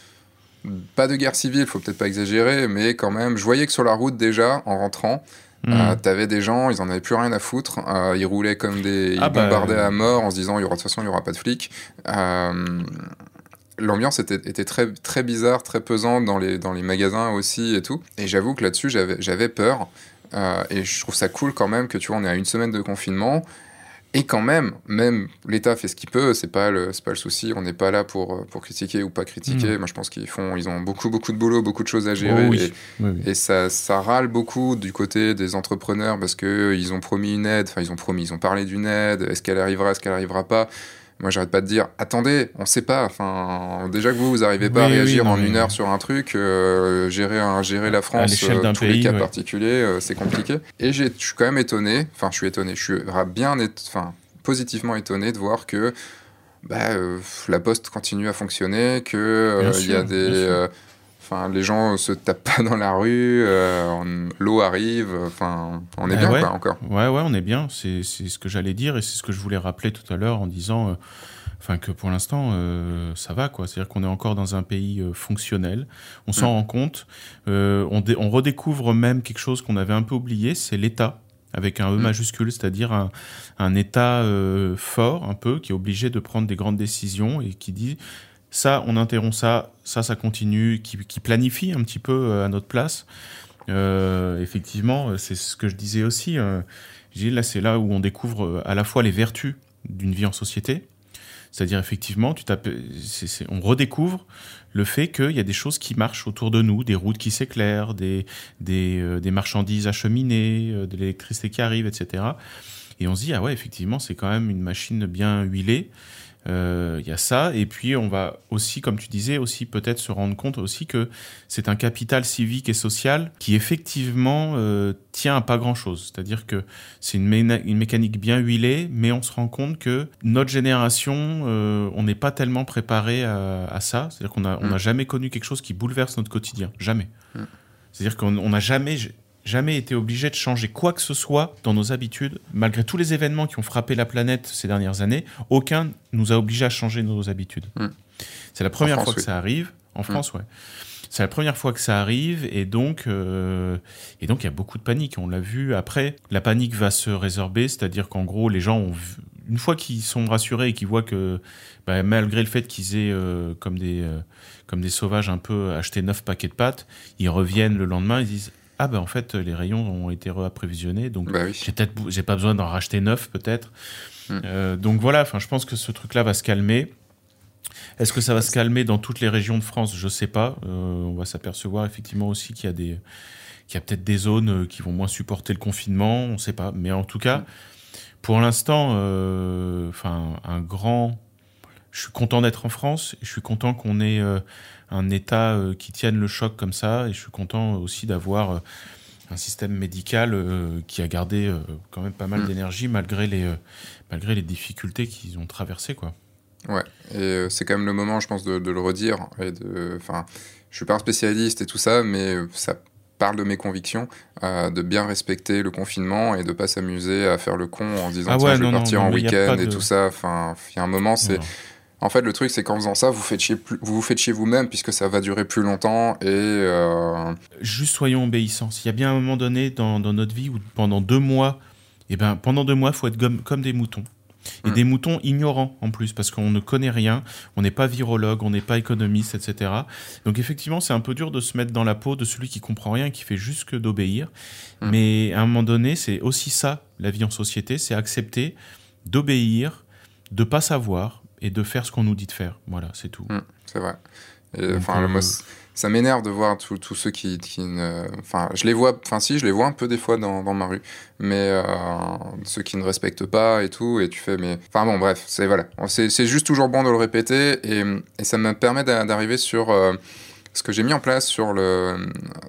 pas de guerre civile, faut peut-être pas exagérer, mais quand même, je voyais que sur la route déjà, en rentrant, mmh. t'avais des gens, ils en avaient plus rien à foutre, ils roulaient comme des, ils ah bah, bombardaient à mort en se disant il y aura de toute façon il y aura pas de flics l'ambiance était, était, très, très bizarre, très pesante dans les, dans les magasins aussi et tout. Et j'avoue que là-dessus, j'avais peur. Euh, et je trouve ça cool quand même que tu vois, on est à une semaine de confinement. Et quand même, même l'État fait ce qu'il peut, c'est pas le, pas le souci. On n'est pas là pour, pour critiquer ou pas critiquer. Mm. Moi, je pense qu'ils font, ils ont beaucoup, beaucoup de boulot, beaucoup de choses à gérer. Oh et, ça, ça râle beaucoup du côté des entrepreneurs parce que ils ont promis une aide. Enfin, ils ont promis, ils ont parlé d'une aide. Est-ce qu'elle arrivera, est-ce qu'elle arrivera pas? Moi, j'arrête pas de dire, attendez, on sait pas. Enfin, déjà que vous, vous arrivez pas à réagir en une heure sur un truc, euh, gérer, un, gérer la France, euh, tous les cas particuliers, euh, c'est compliqué. Et je suis quand même étonné, enfin, je suis étonné, je suis bien, enfin, positivement étonné de voir que bah, la Poste continue à fonctionner, que il y a des Enfin, les gens se tapent pas dans la rue, euh, l'eau arrive, enfin, on est eh bien ouais. encore. Ouais, ouais, on est bien. C'est ce que j'allais dire et c'est ce que je voulais rappeler tout à l'heure en disant, euh, enfin, que pour l'instant, euh, ça va, quoi. C'est-à-dire qu'on est encore dans un pays fonctionnel. On s'en mm. rend compte. On, on, redécouvre même quelque chose qu'on avait un peu oublié, c'est l'État avec un E mm. majuscule, c'est-à-dire un, un, État fort, un peu, qui est obligé de prendre des grandes décisions et qui dit ça, on interrompt ça, ça, ça continue, qui, planifie un petit peu euh, à notre place. Euh, effectivement, euh, c'est ce que je disais aussi. là, c'est là où on découvre à la fois les vertus d'une vie en société, c'est-à-dire effectivement, tu on redécouvre le fait qu'il y a des choses qui marchent autour de nous, des routes qui s'éclairent, des, des, des, marchandises acheminées, de l'électricité qui arrive, etc. Et on se dit, ah ouais, effectivement, c'est quand même une machine bien huilée. Il euh, y a ça, et puis on va aussi, comme tu disais, aussi peut-être se rendre compte aussi que c'est un capital civique et social qui effectivement euh, tient à pas grand-chose. C'est-à-dire que c'est une, une, mécanique bien huilée, mais on se rend compte que notre génération, euh, on n'est pas tellement préparé à, ça. C'est-à-dire qu'on n'a mm. jamais connu quelque chose qui bouleverse notre quotidien, jamais. Mm. C'est-à-dire qu'on n'a jamais jamais été obligé de changer quoi que ce soit dans nos habitudes. Malgré tous les événements qui ont frappé la planète ces dernières années, aucun nous a obligé à changer nos habitudes. Hmm. C'est la première fois que ça arrive. En hmm. France, ouais. C'est la première fois que ça arrive et donc euh, et donc il y a beaucoup de panique. On l'a vu. Après, la panique va se résorber, c'est-à-dire qu'en gros, les gens ont une fois qu'ils sont rassurés et qu'ils voient que bah, malgré le fait qu'ils aient euh, comme des euh, comme des sauvages un peu acheté neuf paquets de pâtes, ils reviennent le lendemain, ils disent ah ben en fait les rayons ont été réapprévisionnés donc bah j'ai peut-être j'ai pas besoin d'en racheter neuf peut-être. Hmm. euh, donc voilà enfin je pense que ce truc là va se calmer. Est-ce que ça va se calmer dans toutes les régions de France? Je sais pas. Euh, on va s'apercevoir effectivement aussi qu'il y a des qu'il y a peut-être des zones euh, qui vont moins supporter le confinement on sait pas. Mais en tout cas pour l'instant enfin un grand je suis content d'être en France je suis content qu'on ait un État euh, qui tienne le choc comme ça. Et je suis content aussi d'avoir euh, un système médical euh, qui a gardé quand même pas mal mm. d'énergie malgré les, malgré les difficultés qu'ils ont traversées. Quoi. Ouais, et c'est quand même le moment, je pense, de, le redire. Et de, enfin, je suis pas un spécialiste et tout ça, mais ça parle de mes convictions, de bien respecter le confinement et de pas s'amuser à faire le con en disant ah tiens, je vais partir en week-end et tout ça. Enfin, il y a un moment, c'est en fait, le truc, c'est qu'en faisant ça, vous, faites chier, vous vous faites chier vous-même puisque ça va durer plus longtemps et. Euh, Juste soyons obéissants. S'il y a bien un moment donné dans, notre vie où pendant deux mois, eh ben, pendant deux mois, il faut être comme, des moutons. Et mm. des moutons ignorants en plus, parce qu'on ne connaît rien, on n'est pas virologue, on n'est pas économiste, etc. Donc effectivement, c'est un peu dur de se mettre dans la peau de celui qui comprend rien, qui fait juste que d'obéir. Mm. Mais à un moment donné, c'est aussi ça, la vie en société, c'est accepter d'obéir, de pas savoir, et de faire ce qu'on nous dit de faire. Voilà, c'est tout. Mmh, c'est vrai. enfin, euh, ça m'énerve de voir tous ceux qui, qui ne... Enfin, je les vois... Enfin, si, je les vois un peu des fois dans, dans ma rue. Mais euh, ceux qui ne respectent pas et tout, et tu fais... mais Enfin bon, bref, c'est voilà. C'est juste toujours bon de le répéter, et, et ça me permet d'arriver sur... Euh, ce que j'ai mis en place sur le,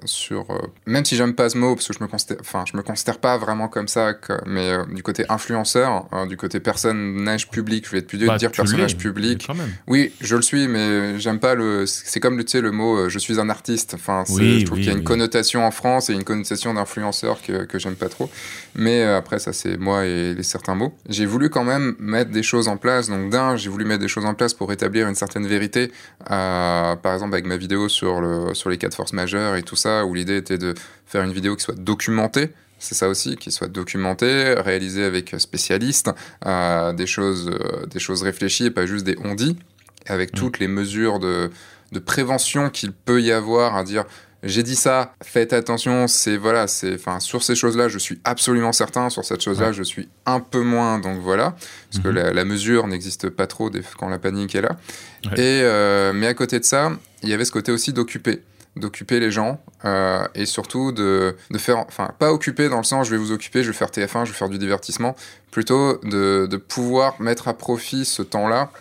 sur, euh, même si j'aime pas ce mot, parce que je me considère, enfin, je me considère pas vraiment comme ça, mais euh, du côté influenceur, hein, du côté personnage public, je vais être plus dur de bah, dire personnage public. Oui, je le suis, mais j'aime pas le, c'est comme tu sais le mot, euh, je suis un artiste. Enfin, je trouve qu'il y a une connotation en France et une connotation d'influenceur que, que j'aime pas trop. Mais après, ça c'est moi et les certains mots. J'ai voulu quand même mettre des choses en place. Donc d'un, j'ai voulu mettre des choses en place pour établir une certaine vérité. par exemple, avec ma vidéo sur, le, sur les cas de force majeure et tout ça, où l'idée était de faire une vidéo qui soit documentée. C'est ça aussi, qui soit documentée, réalisée avec spécialistes, euh, des, choses, euh, des choses réfléchies et pas juste des on-dit, avec mmh. toutes les mesures de, de prévention qu'il peut y avoir à dire j'ai dit ça, faites attention, c'est voilà, c'est enfin sur ces choses-là, je suis absolument certain, sur cette chose-là, je suis un peu moins, donc voilà, parce que mhm. la, mesure n'existe pas trop quand la panique est là. Et euh, mais à côté de ça, il y avait ce côté aussi d'occuper d'occuper les gens euh, et surtout de, de, faire, enfin pas occuper dans le sens je vais vous occuper, je vais faire TF1, je vais faire du divertissement, plutôt de, de pouvoir mettre à profit ce temps-là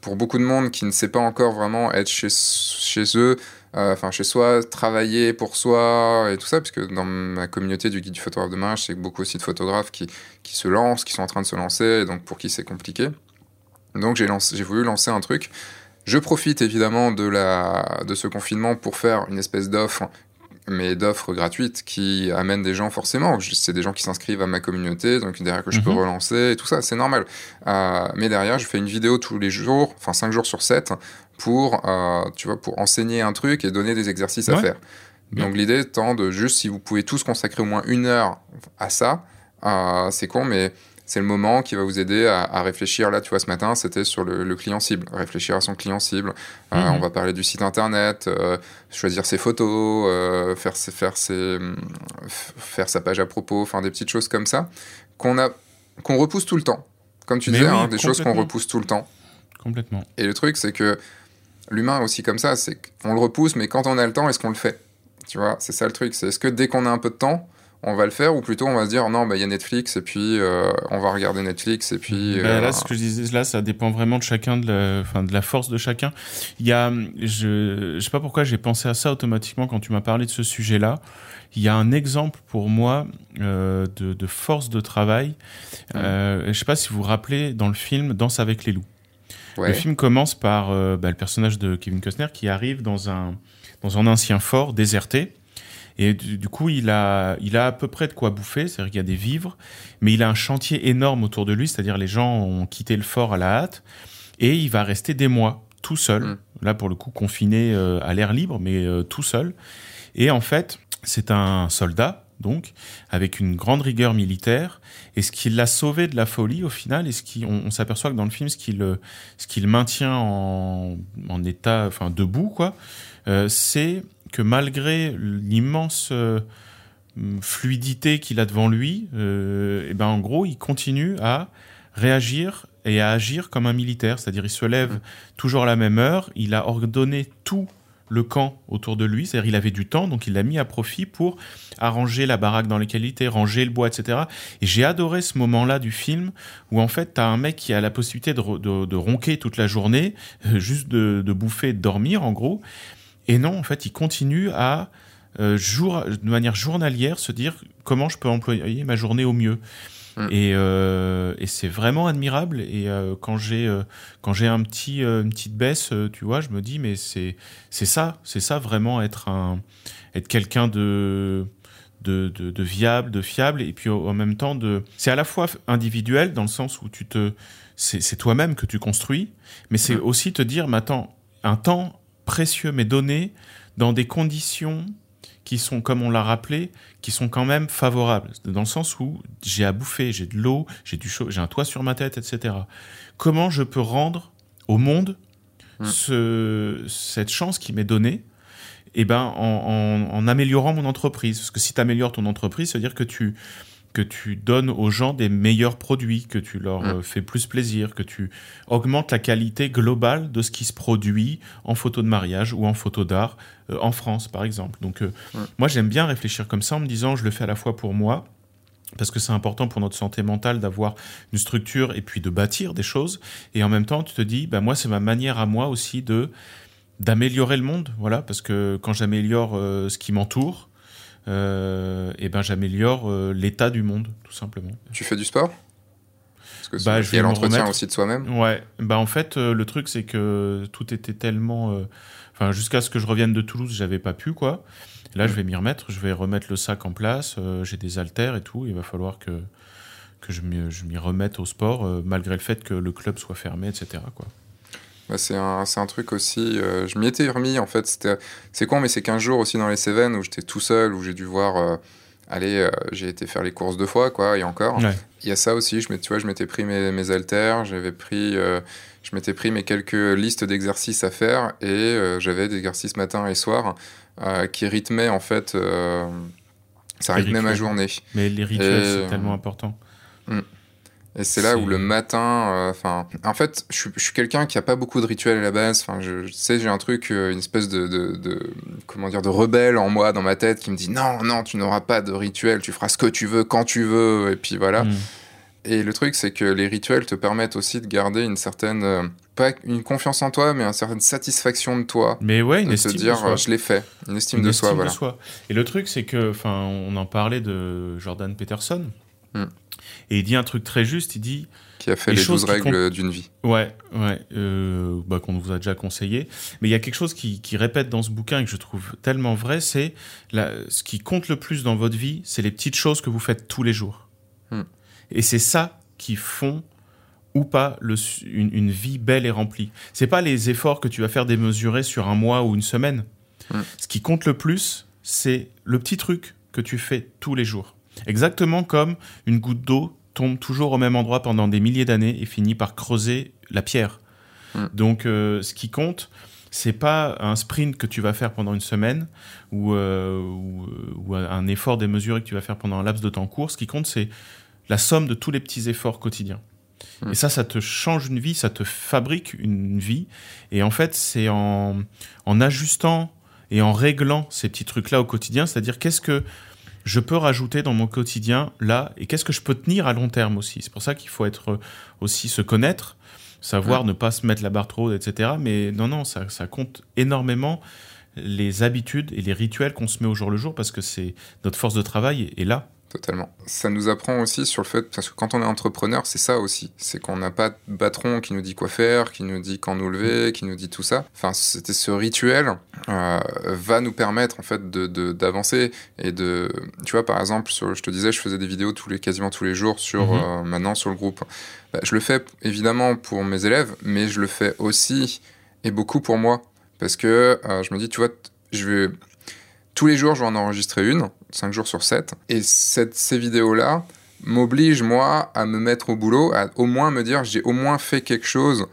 pour beaucoup de monde qui ne sait pas encore vraiment être chez, chez eux, euh, enfin chez soi, travailler pour soi et tout ça, puisque dans ma communauté du guide du photographe de mariage, c'est beaucoup aussi de photographes qui, qui se lancent, qui sont en train de se lancer, et donc pour qui c'est compliqué. Donc j'ai j'ai voulu lancer un truc. Je profite évidemment de, la, de ce confinement pour faire une espèce d'offre mais d'offres gratuites qui amènent des gens forcément. C'est des gens qui s'inscrivent à ma communauté, donc derrière que je peux mhm. relancer et tout ça, c'est normal. Euh, mais derrière, je fais une vidéo tous les jours, enfin 5 jours sur 7, pour, euh, tu vois, pour enseigner un truc et donner des exercices à faire. Donc l'idée étant de juste, si vous pouvez tous consacrer au moins une heure à ça, euh, c'est con, mais c'est le moment qui va vous aider à, réfléchir. Là, tu vois, ce matin, c'était sur le, client cible, réfléchir à son client cible. Euh, mhm. on va parler du site internet, choisir ses photos, faire, ses, faire, ses, faire sa page à propos, enfin des petites choses comme ça qu'on a qu'on repousse tout le temps. Comme tu disais, hein, des choses qu'on repousse tout le temps. Complètement. Et le truc, c'est que l'humain aussi comme ça, c'est qu'on le repousse, mais quand on a le temps, est-ce qu'on le fait? Tu vois, c'est ça le truc. C'est est-ce que dès qu'on a un peu de temps, on va le faire ou plutôt on va se dire non, bah, il y a Netflix et puis euh, on va regarder Netflix et puis. Bah, là, euh, ce que je disais là, ça dépend vraiment de chacun, de la, de la force de chacun. Il y a, je, je sais pas pourquoi j'ai pensé à ça automatiquement quand tu m'as parlé de ce sujet-là. Il y a un exemple pour moi euh, de, force de travail. je sais pas si vous vous rappelez dans le film Danse avec les loups. Le film commence par euh, bah, le personnage de Kevin Costner qui arrive dans un, dans un ancien fort déserté. Et du, coup, il a, il a à peu près de quoi bouffer, c'est-à-dire qu'il y a des vivres, mais il a un chantier énorme autour de lui, c'est-à-dire les gens ont quitté le fort à la hâte, et il va rester des mois tout seul, mm. là pour le coup confiné euh, à l'air libre, mais euh, tout seul. Et en fait, c'est un soldat donc, avec une grande rigueur militaire. Et ce qui l'a sauvé de la folie, au final, et ce qui, on, s'aperçoit que dans le film, ce qui le, ce qui le maintient en, en état, enfin, debout, quoi, euh, c'est que malgré l'immense euh, fluidité qu'il a devant lui, euh, et ben, en gros, il continue à réagir et à agir comme un militaire. C'est-à-dire, il se lève toujours à la même heure, il a ordonné tout le camp autour de lui, c'est-à-dire il avait du temps, donc il l'a mis à profit pour arranger la baraque dans laquelle il était, ranger le bois, etc. Et j'ai adoré ce moment-là du film où en fait tu as un mec qui a la possibilité de, ronquer toute la journée, euh, juste de, bouffer et de dormir en gros. Et non, en fait, il continue à, euh, jour, de manière journalière, se dire comment je peux employer ma journée au mieux. Mm. Euh, et, c'est vraiment admirable. Et euh, quand j'ai quand j'ai un petit une petite baisse, tu vois, je me dis mais c'est c'est ça, c'est ça vraiment être un être quelqu'un de de, de, viable, de fiable, et puis en même temps de. C'est à la fois individuel dans le sens où tu te, c'est toi-même que tu construis, mais c'est mm. aussi te dire, mais attends, un temps précieux mais donné dans des conditions qui sont, comme on l'a rappelé, qui sont quand même favorables, dans le sens où j'ai à bouffer, j'ai de l'eau, j'ai du chaud, j'ai un toit sur ma tête, etc. Comment je peux rendre au monde hmm. ce, cette chance qui m'est donnée eh ben, en, en, améliorant mon entreprise? Parce que si tu améliores ton entreprise, ça veut dire que tu, que tu donnes aux gens des meilleurs produits, que tu leur mm. euh, fais plus plaisir, que tu augmentes la qualité globale de ce qui se produit en photo de mariage ou en photo d'art euh, en France, par exemple. Donc, euh, mm. moi, j'aime bien réfléchir comme ça en me disant, je le fais à la fois pour moi, parce que c'est important pour notre santé mentale d'avoir une structure et puis de bâtir des choses. Et en même temps, tu te dis, bah, moi, c'est ma manière à moi aussi de d'améliorer le monde, voilà, parce que quand j'améliore ce qui m'entoure, et ben j'améliore l'état du monde, tout simplement. Tu fais du sport? Parce que bah, je l'entretien aussi de soi-même. Ouais, bah en fait, le truc c'est que tout était tellement, enfin jusqu'à ce que je revienne de Toulouse, j'avais pas pu quoi. Là, je vais m'y remettre, je vais remettre le sac en place, euh, j'ai des haltères et tout, il va falloir que, que je m'y remette au sport, euh, malgré le fait que le club soit fermé, etc. Quoi. Bah, c'est un, un, truc aussi, euh, je m'y étais remis en fait, c'est con, mais c'est 15 jours aussi dans les Cévennes où j'étais tout seul, où j'ai dû voir allez, j'ai été faire les courses deux fois, quoi, et encore. Il y a ça aussi, je tu vois, je m'étais pris mes, mes haltères, j'avais pris, je m'étais pris mes quelques listes d'exercices à faire, et j'avais des exercices matin et soir. Euh, qui rythmait en fait. Euh, ça rythmait ma journée. Mais les rituels, c'est tellement important. Hmm. Et c'est là où le matin, euh, enfin, en fait, je, suis quelqu'un qui a pas beaucoup de rituels à la base. Enfin, je, sais, j'ai un truc, une espèce de, de, comment dire, de rebelle en moi, dans ma tête, qui me dit non, non, tu n'auras pas de rituel, tu feras ce que tu veux quand tu veux, et puis voilà. Hmm. Et le truc, c'est que les rituels te permettent aussi de garder une certaine, euh, pas une confiance en toi, mais une certaine satisfaction de toi. Mais ouais, une de estime te dire, de soi. je l'ai fait. Une estime, de, soi, voilà. Et le truc, c'est que, enfin, on en parlait de Jordan Peterson. Hmm. Et il dit un truc très juste, il dit... Qui a fait les, 12 règles d'une vie. Ouais, ouais, euh, bah, qu'on vous a déjà conseillé. Mais il y a quelque chose qui, qui, répète dans ce bouquin et que je trouve tellement vrai, c'est ce qui compte le plus dans votre vie, c'est les petites choses que vous faites tous les jours. Hmm. Et c'est ça qui font ou pas le, une, vie belle et remplie. C'est pas les efforts que tu vas faire démesurés sur un mois ou une semaine. Mm. Ce qui compte le plus, c'est le petit truc que tu fais tous les jours. Exactement comme une goutte d'eau tombe toujours au même endroit pendant des milliers d'années et finit par creuser la pierre. Mm. Donc, euh, ce qui compte, c'est pas un sprint que tu vas faire pendant une semaine ou, euh, ou, ou, un effort démesuré que tu vas faire pendant un laps de temps court. Ce qui compte, c'est la somme de tous les petits efforts quotidiens. Hmm. Et ça, ça te change une vie, ça te fabrique une vie. Et en fait, c'est en, en ajustant et en réglant ces petits trucs-là au quotidien, c'est-à-dire qu'est-ce que je peux rajouter dans mon quotidien là et qu'est-ce que je peux tenir à long terme aussi? C'est pour ça qu'il faut être aussi se connaître, savoir ne pas se mettre la barre trop haute, etc. Mais non, non, ça, ça compte énormément les habitudes et les rituels qu'on se met au jour le jour parce que c'est notre force de travail est là totalement. Ça nous apprend aussi sur le fait, parce que quand on est entrepreneur, c'est ça aussi. C'est qu'on n'a pas de patron qui nous dit quoi faire, qui nous dit quand nous lever, qui nous dit tout ça. Enfin, c'était ce rituel euh, va nous permettre en fait de d'avancer et de, tu vois, par exemple, sur, je te disais, je faisais des vidéos tous les quasiment tous les jours sur euh, maintenant sur le groupe. Bah, je le fais évidemment pour mes élèves, mais je le fais aussi et beaucoup pour moi parce que euh, je me dis, tu vois, je vais tous les jours, je vais en enregistrer une, 5 jours sur 7. Et cette, ces vidéos-là m'obligent, moi, à me mettre au boulot, à au moins me dire, j'ai au moins fait quelque chose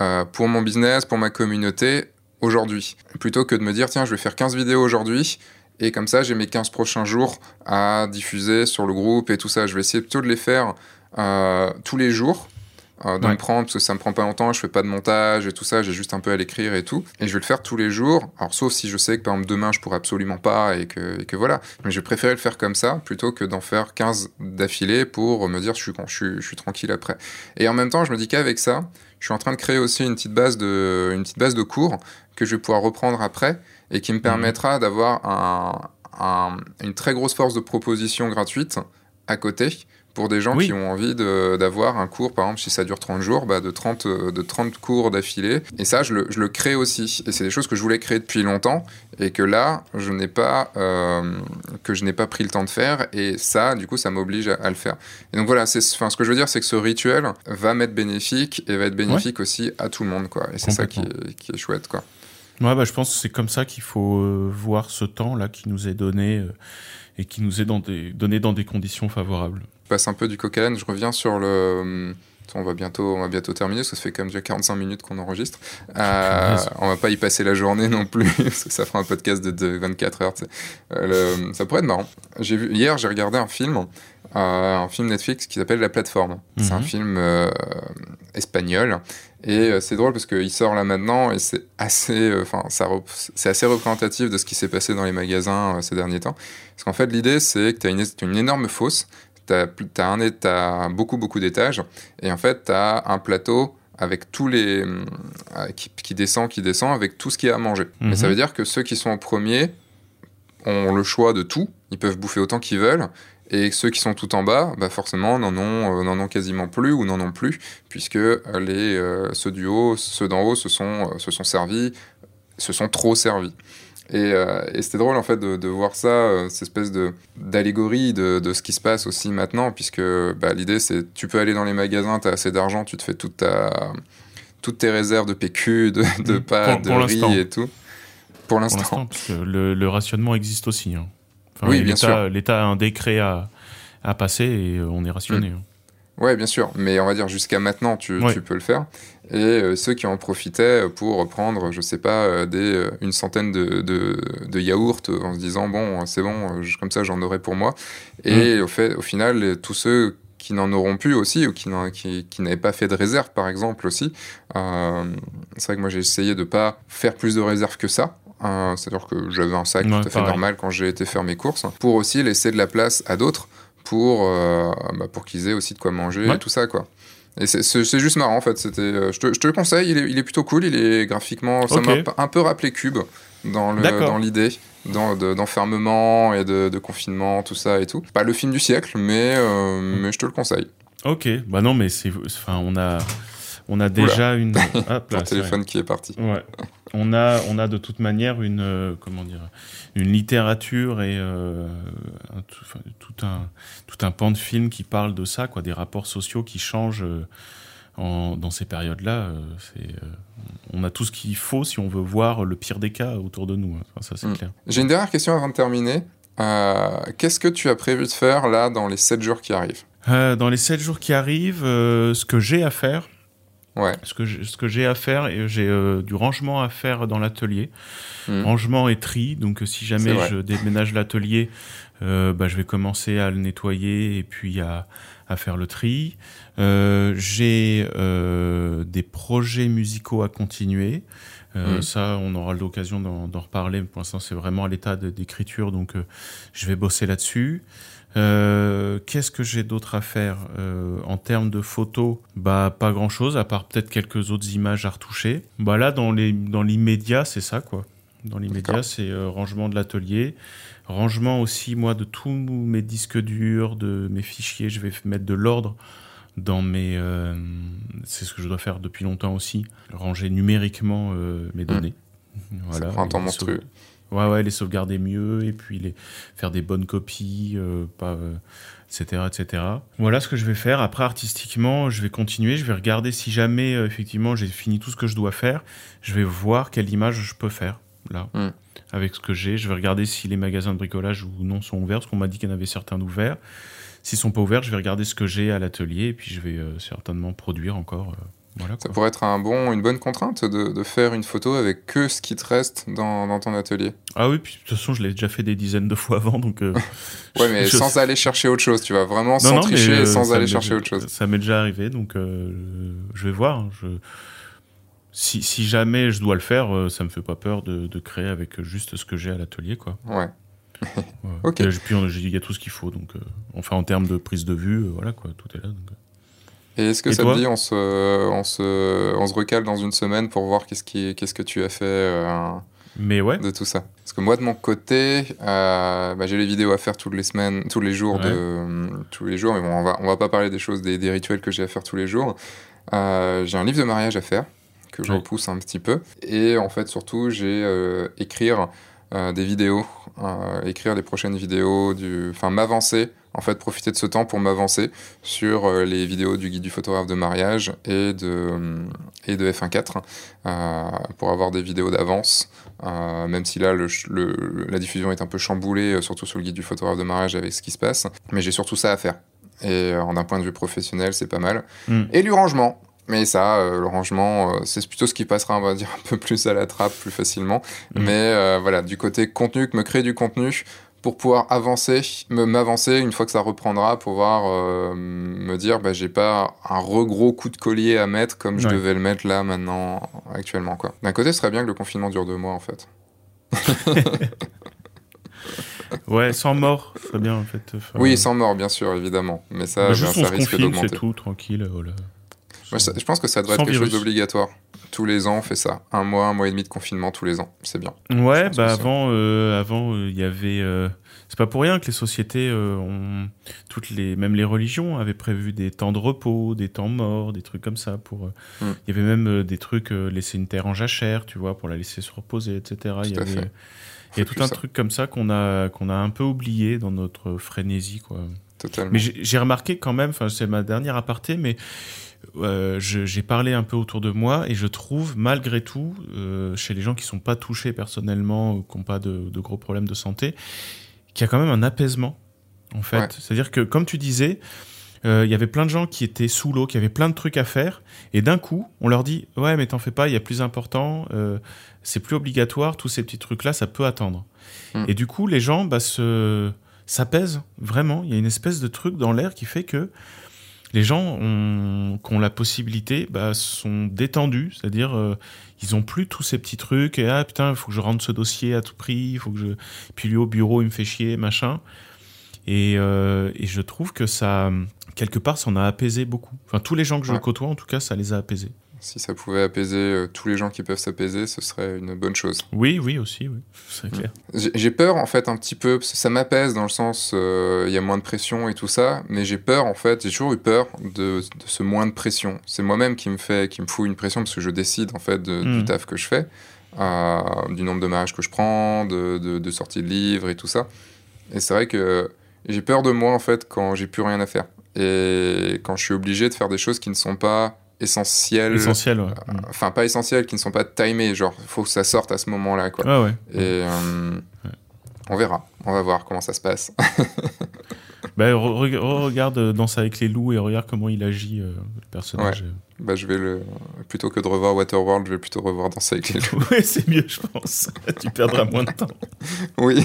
euh, pour mon business, pour ma communauté, aujourd'hui. Plutôt que de me dire, tiens, je vais faire 15 vidéos aujourd'hui, et comme ça, j'ai mes 15 prochains jours à diffuser sur le groupe et tout ça. Je vais essayer plutôt de les faire euh, tous les jours euh, de me prendre, parce que ça me prend pas longtemps, je fais pas de montage et tout ça, j'ai juste un peu à l'écrire et tout. Et je vais le faire tous les jours. Alors, sauf si je sais que par exemple demain je pourrais absolument pas et que, et que voilà. Mais je préférais le faire comme ça plutôt que d'en faire 15 d'affilée pour me dire je suis, je, suis, je suis tranquille après. Et en même temps, je me dis qu'avec ça, je suis en train de créer aussi une petite base de, une petite base de cours que je vais pouvoir reprendre après et qui me mhm. permettra d'avoir un, un, une très grosse force de proposition gratuite à côté pour des gens qui ont envie d'avoir un cours, par exemple, si ça dure 30 jours, bah de, 30, euh, de 30 cours d'affilée. Et ça, je le, je le, crée aussi. Et c'est des choses que je voulais créer depuis longtemps et que là, je n'ai pas, euh, que je n'ai pas pris le temps de faire. Et ça, du coup, ça m'oblige à, le faire. Et donc voilà, enfin, ce que je veux dire, c'est que ce rituel va m'être bénéfique et va être bénéfique aussi à tout le monde. Quoi. Et c'est ça qui est, qui est, chouette. Quoi. Ouais, bah, je pense que c'est comme ça qu'il faut euh, voir ce temps-là qui nous est donné et qui nous est dans des, donné dans des conditions favorables. Je passe un peu du cocaïne, je reviens sur le... On va, bientôt, on va bientôt terminer, parce que ça fait quand même déjà 45 minutes qu'on enregistre. Euh, on va pas y passer la journée non plus, <laughs> parce que ça fera un podcast de, 24 heures. Euh, ça pourrait être marrant. Vu, hier, j'ai regardé un film, euh, un film Netflix qui s'appelle La Plateforme. C'est un mhm. film euh, espagnol. Et c'est drôle parce qu'il sort là maintenant et c'est assez, enfin, c'est assez représentatif de ce qui s'est passé dans les magasins ces derniers temps. Parce qu'en fait, l'idée, c'est que tu as une, une énorme fosse tu as, as, beaucoup, beaucoup d'étages. Et en fait, tu as un plateau avec tous les euh, qui, qui, descend, qui descend avec tout ce qu'il y a à manger. Mais ça Mhm. veut dire que ceux qui sont en premier ont le choix de tout, ils peuvent bouffer autant qu'ils veulent. Et ceux qui sont tout en bas, bah forcément, n'en ont, euh, ont quasiment plus ou n'en ont plus, puisque euh, les, euh, ceux du haut, ceux d'en haut se sont, se sont servis, se sont trop servis. Et, euh, et c'était drôle en fait de, de voir ça, euh, cette espèce de d'allégorie de, de ce qui se passe aussi maintenant, puisque bah, l'idée c'est tu peux aller dans les magasins, tu as assez d'argent, tu te fais toute ta, toutes tes réserves de PQ, de, de Mm. pâtes, de riz et tout. Pour Pour l'instant. parce que le, le rationnement existe aussi. hein. Enfin, Oui, bien l'État- L'État a un décret à, à passer et on est rationné. hein. Ouais, bien sûr, mais on va dire jusqu'à maintenant, tu, Ouais. tu peux le faire. Et euh, ceux qui en profitaient pour prendre, je sais pas, euh, des, euh, une centaine de, de, de yaourts en se disant, bon, c'est bon, comme ça j'en aurai pour moi. Et au, fait, au final, tous ceux qui n'en auront plus aussi, ou qui, n'en- qui, qui n'avaient pas fait de réserve, par exemple, aussi, euh, c'est vrai que moi j'ai essayé de pas faire plus de réserve que ça. Euh, C'est-à-dire que j'avais un sac Ouais, tout à fait pareil. normal quand j'ai été faire mes courses, pour aussi laisser de la place à d'autres pour, euh, bah, pour qu'ils aient aussi de quoi manger Ouais. et tout ça, quoi. Et c'est- juste marrant, en fait. C'était, euh, je, te, je te le conseille, il est, il est plutôt cool, il est graphiquement... Ça m'a un peu rappelé Cube dans le- D'accord. dans l'idée dans- de- d'enfermement et de, de confinement, tout ça et tout. Pas le film du siècle, mais, euh, mais je te le conseille. Ok, bah non, mais c'est, enfin, on a, on a déjà une. <laughs> Hop là, téléphone qui est parti. Ouais. On a, on a de toute manière une, euh, comment dire, une littérature et euh, un tout, un, tout un pan de films qui parle de ça, quoi, des rapports sociaux qui changent euh, en, dans ces périodes-là. on a tout ce qu'il faut si on veut voir le pire des cas autour de nous. hein. Enfin, ça, c'est Mm. clair. J'ai une dernière question avant de terminer. Qu'est-ce que tu as prévu de faire là dans les 7 jours qui arrivent? Dans les 7 jours qui arrivent, ce que j'ai à faire, Ouais. ce que j'ai- ce que j'ai à faire, j'ai euh, du rangement à faire dans l'atelier. Mhm. Rangement et tri. Donc, euh, si jamais je déménage l'atelier, euh, bah, je vais commencer à le nettoyer et puis à, à faire le tri. Euh, j'ai euh, des projets musicaux à continuer. Euh, Mhm. Ça, on aura l'occasion d'en reparler. Pour l'instant, c'est vraiment à l'état d'écriture, donc euh, je vais bosser là-dessus. Euh, Qu'est-ce que j'ai d'autre à faire Euh, en termes de photos? Bah pas grand-chose, à part peut-être quelques autres images à retoucher. Bah là, dans les dans l'immédiat, c'est ça quoi. Dans l'immédiat, c'est euh, rangement de l'atelier, rangement aussi moi de tous mes disques durs, de mes fichiers. Je vais mettre de l'ordre dans mes. euh, c'est ce que je dois faire depuis longtemps aussi. Ranger numériquement mes données. Voilà. Ça prend un temps monstrueux. Ouais, ouais, les sauvegarder mieux et puis les faire des bonnes copies, euh, pas, euh, etc., etc. Voilà ce que je vais faire. Après, artistiquement, je vais continuer. Je vais regarder si jamais, euh, effectivement, j'ai fini tout ce que je dois faire. Je vais voir quelle image je peux faire, là, Mm. avec ce que j'ai. Je vais regarder si les magasins de bricolage ou non sont ouverts, parce qu'on m'a dit qu'il y en avait certains d'ouverts. S'ils sont pas ouverts, je vais regarder ce que j'ai à l'atelier et puis je vais euh, certainement produire encore. Voilà, Ça pourrait être un bon, une bonne contrainte de, de faire une photo avec que ce qui te reste dans, dans ton atelier. Ah oui, puis de toute façon, je l'ai déjà fait des dizaines de fois avant, donc. euh, <laughs> Ouais, mais je- sans aller chercher autre chose, tu vois, vraiment Non, sans non, tricher euh, sans aller chercher autre chose. Ça m'est déjà arrivé, donc euh, je vais voir. hein, Je... Si, si jamais je dois le faire, ça me fait pas peur de, de créer avec juste ce que j'ai à l'atelier, quoi. Ouais. Ouais. <laughs> Ok. Et puis il y a tout ce qu'il faut, donc enfin en termes de prise de vue, voilà quoi, tout est là. donc. Et est-ce que Et ça te dit, on se, on, se, on se recale dans une semaine pour voir qu'est-ce, qui, qu'est-ce que tu as fait euh, Mais ouais, de tout ça? Parce que moi, de mon côté, euh, bah, j'ai les vidéos à faire toutes les semaines, tous les jours, Ouais. de, tous les jours. Mais bon, on va, on va pas parler des choses, des, des rituels que j'ai à faire tous les jours. Euh, j'ai un livre de mariage à faire que je repousse un petit peu. Et en fait, surtout, j'ai euh, écrire euh, des vidéos, euh, écrire les prochaines vidéos, du, enfin m'avancer. En fait, profiter de ce temps pour m'avancer sur euh, les vidéos du guide du photographe de mariage et de, euh, et de F1.4 euh, pour avoir des vidéos d'avance. Euh, même si là, le, ch- le- la diffusion est un peu chamboulée, euh, surtout sur le guide du photographe de mariage avec ce qui se passe. Mais j'ai surtout ça à faire. Et euh, d'un point de vue professionnel, c'est pas mal. Mm. Et du rangement. Mais ça, euh, le rangement, euh, c'est plutôt ce qui passera, on va dire, un peu plus à la trappe, plus facilement. Mm. Mais euh, voilà, du côté contenu, que me créer du contenu pour pouvoir avancer, m'avancer une fois que ça reprendra, pouvoir me dire, bah, j'ai pas un regros coup de collier à mettre comme je Ouais. devais le mettre là, maintenant, actuellement. quoi. D'un côté, ce serait bien que le confinement dure deux mois, en fait. <laughs> ouais, sans mort, très bien en fait. Enfin, Oui, sans mort, bien sûr, évidemment. Mais ça, bah, ben, juste ça on se risque confine, c'est d'augmenter. tout, tranquille. Je pense que ça devrait être quelque chose d'obligatoire. Tous les ans, on fait ça. Un mois, un mois et demi de confinement tous les ans. C'est bien. Ouais, bah avant, euh, avant, il y avait. c'est pas pour rien que les sociétés ont toutes les, même les religions avaient prévu des temps de repos, des temps morts, des trucs comme ça. Pour, mm. il y avait même des trucs laisser une terre en jachère, tu vois, pour la laisser se reposer, etc. il y avait, il y a tout un truc comme ça qu'on a, qu'on a un peu oublié dans notre frénésie, quoi. Totalement. Mais j'ai remarqué quand même, enfin, c'est ma dernière aparté, mais euh, j'ai parlé un peu autour de moi et je trouve, malgré tout, euh, chez les gens qui sont pas touchés personnellement, qui n'ont pas de, de, gros problèmes de santé, qu'il y a quand même un apaisement, en fait. C'est-à-dire que, comme tu disais, euh, il y avait plein de gens qui étaient sous l'eau, qui avaient plein de trucs à faire, et d'un coup, on leur dit ouais, mais t'en fais pas, il y a plus important, c'est plus obligatoire, tous ces petits trucs là, ça peut attendre. Hmm. Et du coup, les gens bah, se s'apaisent vraiment. Il y a une espèce de truc dans l'air qui fait que les gens ont, qui ont la possibilité bah, sont détendus, c'est-à-dire euh, ils ont plus tous ces petits trucs et ah putain il faut que je rentre ce dossier à tout prix, il faut que je puis lui au bureau il me fait chier machin. Et, euh, et je trouve que ça quelque part, ça en a apaisé beaucoup. Enfin, tous les gens que je côtoie, en tout cas, ça les a apaisés. Si ça pouvait apaiser euh, tous les gens qui peuvent s'apaiser, ce serait une bonne chose. Oui, oui, aussi, oui, c'est clair. J'ai peur, en fait, un petit peu, parce que ça m'apaise dans le sens, euh, il y a moins de pression et tout ça, mais j'ai peur, en fait, j'ai toujours eu peur de, ce moins de pression. C'est moi-même qui me fait, qui me fout une pression, parce que je décide, en fait, du hmm. taf que je fais, euh, du nombre de mariages que je prends, de, de sorties de livres et tout ça. Et c'est vrai que j'ai peur de moi, en fait, quand j'ai plus rien à faire et quand je suis obligé de faire des choses qui ne sont pas ouais. Euh, enfin, pas essentielles, qui ne sont pas timées. Genre, il faut que ça sorte à ce moment-là, quoi. Ah ouais. Et euh, on verra. On va voir comment ça se passe. <laughs> bah, regarde Danse avec les loups et regarde comment il agit, euh, le personnage. Bah, je vais le. Plutôt que de revoir Waterworld, je vais plutôt revoir Danser avec les loups. <laughs> oui, c'est mieux, je pense. <laughs> tu perdras moins de temps. oui.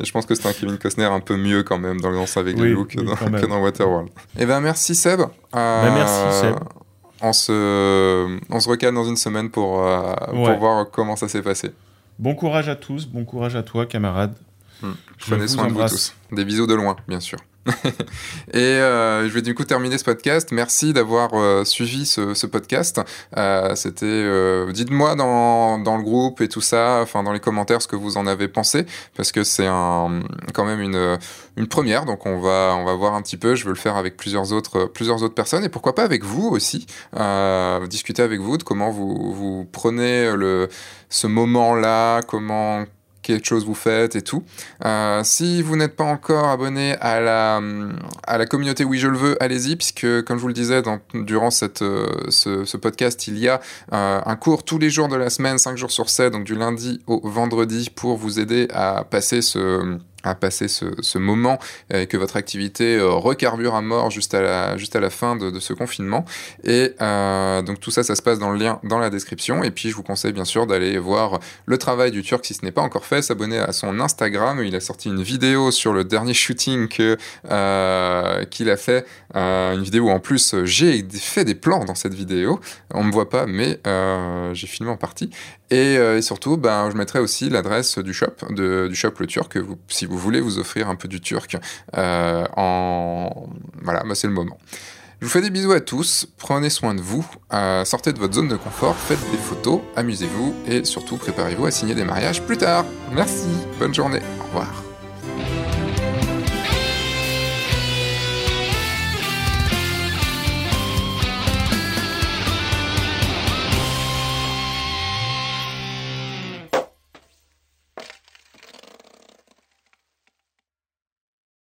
je pense que c'est un Kevin Costner un peu mieux quand même dans le Danse avec les loups que, dans, Waterworld. Eh ben, merci Seb. Euh, bah, merci Seb. On se, on se recale dans une semaine pour, euh, pour voir comment ça s'est passé. Bon courage à tous, bon courage à toi, camarade. Hmm. Prenez soin de vous tous. Des bisous de loin, bien sûr. Et euh, je vais du coup terminer ce podcast. Merci d'avoir euh, suivi ce, podcast. Euh, c'était, dites-moi dans, dans, le groupe et tout ça, enfin dans les commentaires ce que vous en avez pensé, parce que c'est un, quand même une, une première. Donc on va, on va voir un petit peu. Je veux le faire avec plusieurs autres, plusieurs autres personnes et pourquoi pas avec vous aussi. discuter avec vous de comment vous, vous prenez le, ce moment-là, comment quelque chose vous faites et tout. Euh, si vous n'êtes pas encore abonné à la, à la communauté Oui Je le veux, allez-y, puisque comme je vous le disais durant euh, ce, podcast, il y a euh, un cours tous les jours de la semaine, 5 jours sur 7, donc du lundi au vendredi, pour vous aider à passer ce à passer ce, moment et que votre activité euh, recarbure à mort juste à la, juste à la fin de, ce confinement. Et euh, donc tout ça, ça se passe dans le lien dans la description. Et puis je vous conseille bien sûr d'aller voir le travail du Turc si ce n'est pas encore fait, s'abonner à son Instagram. Il a sorti une vidéo sur le dernier shooting euh, qu'il a fait. une vidéo où en plus j'ai fait des plans dans cette vidéo. On ne me voit pas, mais j'ai filmé en partie. Et, surtout, ben, je mettrai aussi l'adresse du shop, du shop Le Turc, si vous voulez vous offrir un peu du turc euh, en... Voilà, bah, c'est le moment. Je vous fais des bisous à tous, prenez soin de vous, euh, sortez de votre zone de confort, faites des photos, amusez-vous et surtout préparez-vous à signer des mariages plus tard. Merci, bonne journée, au revoir.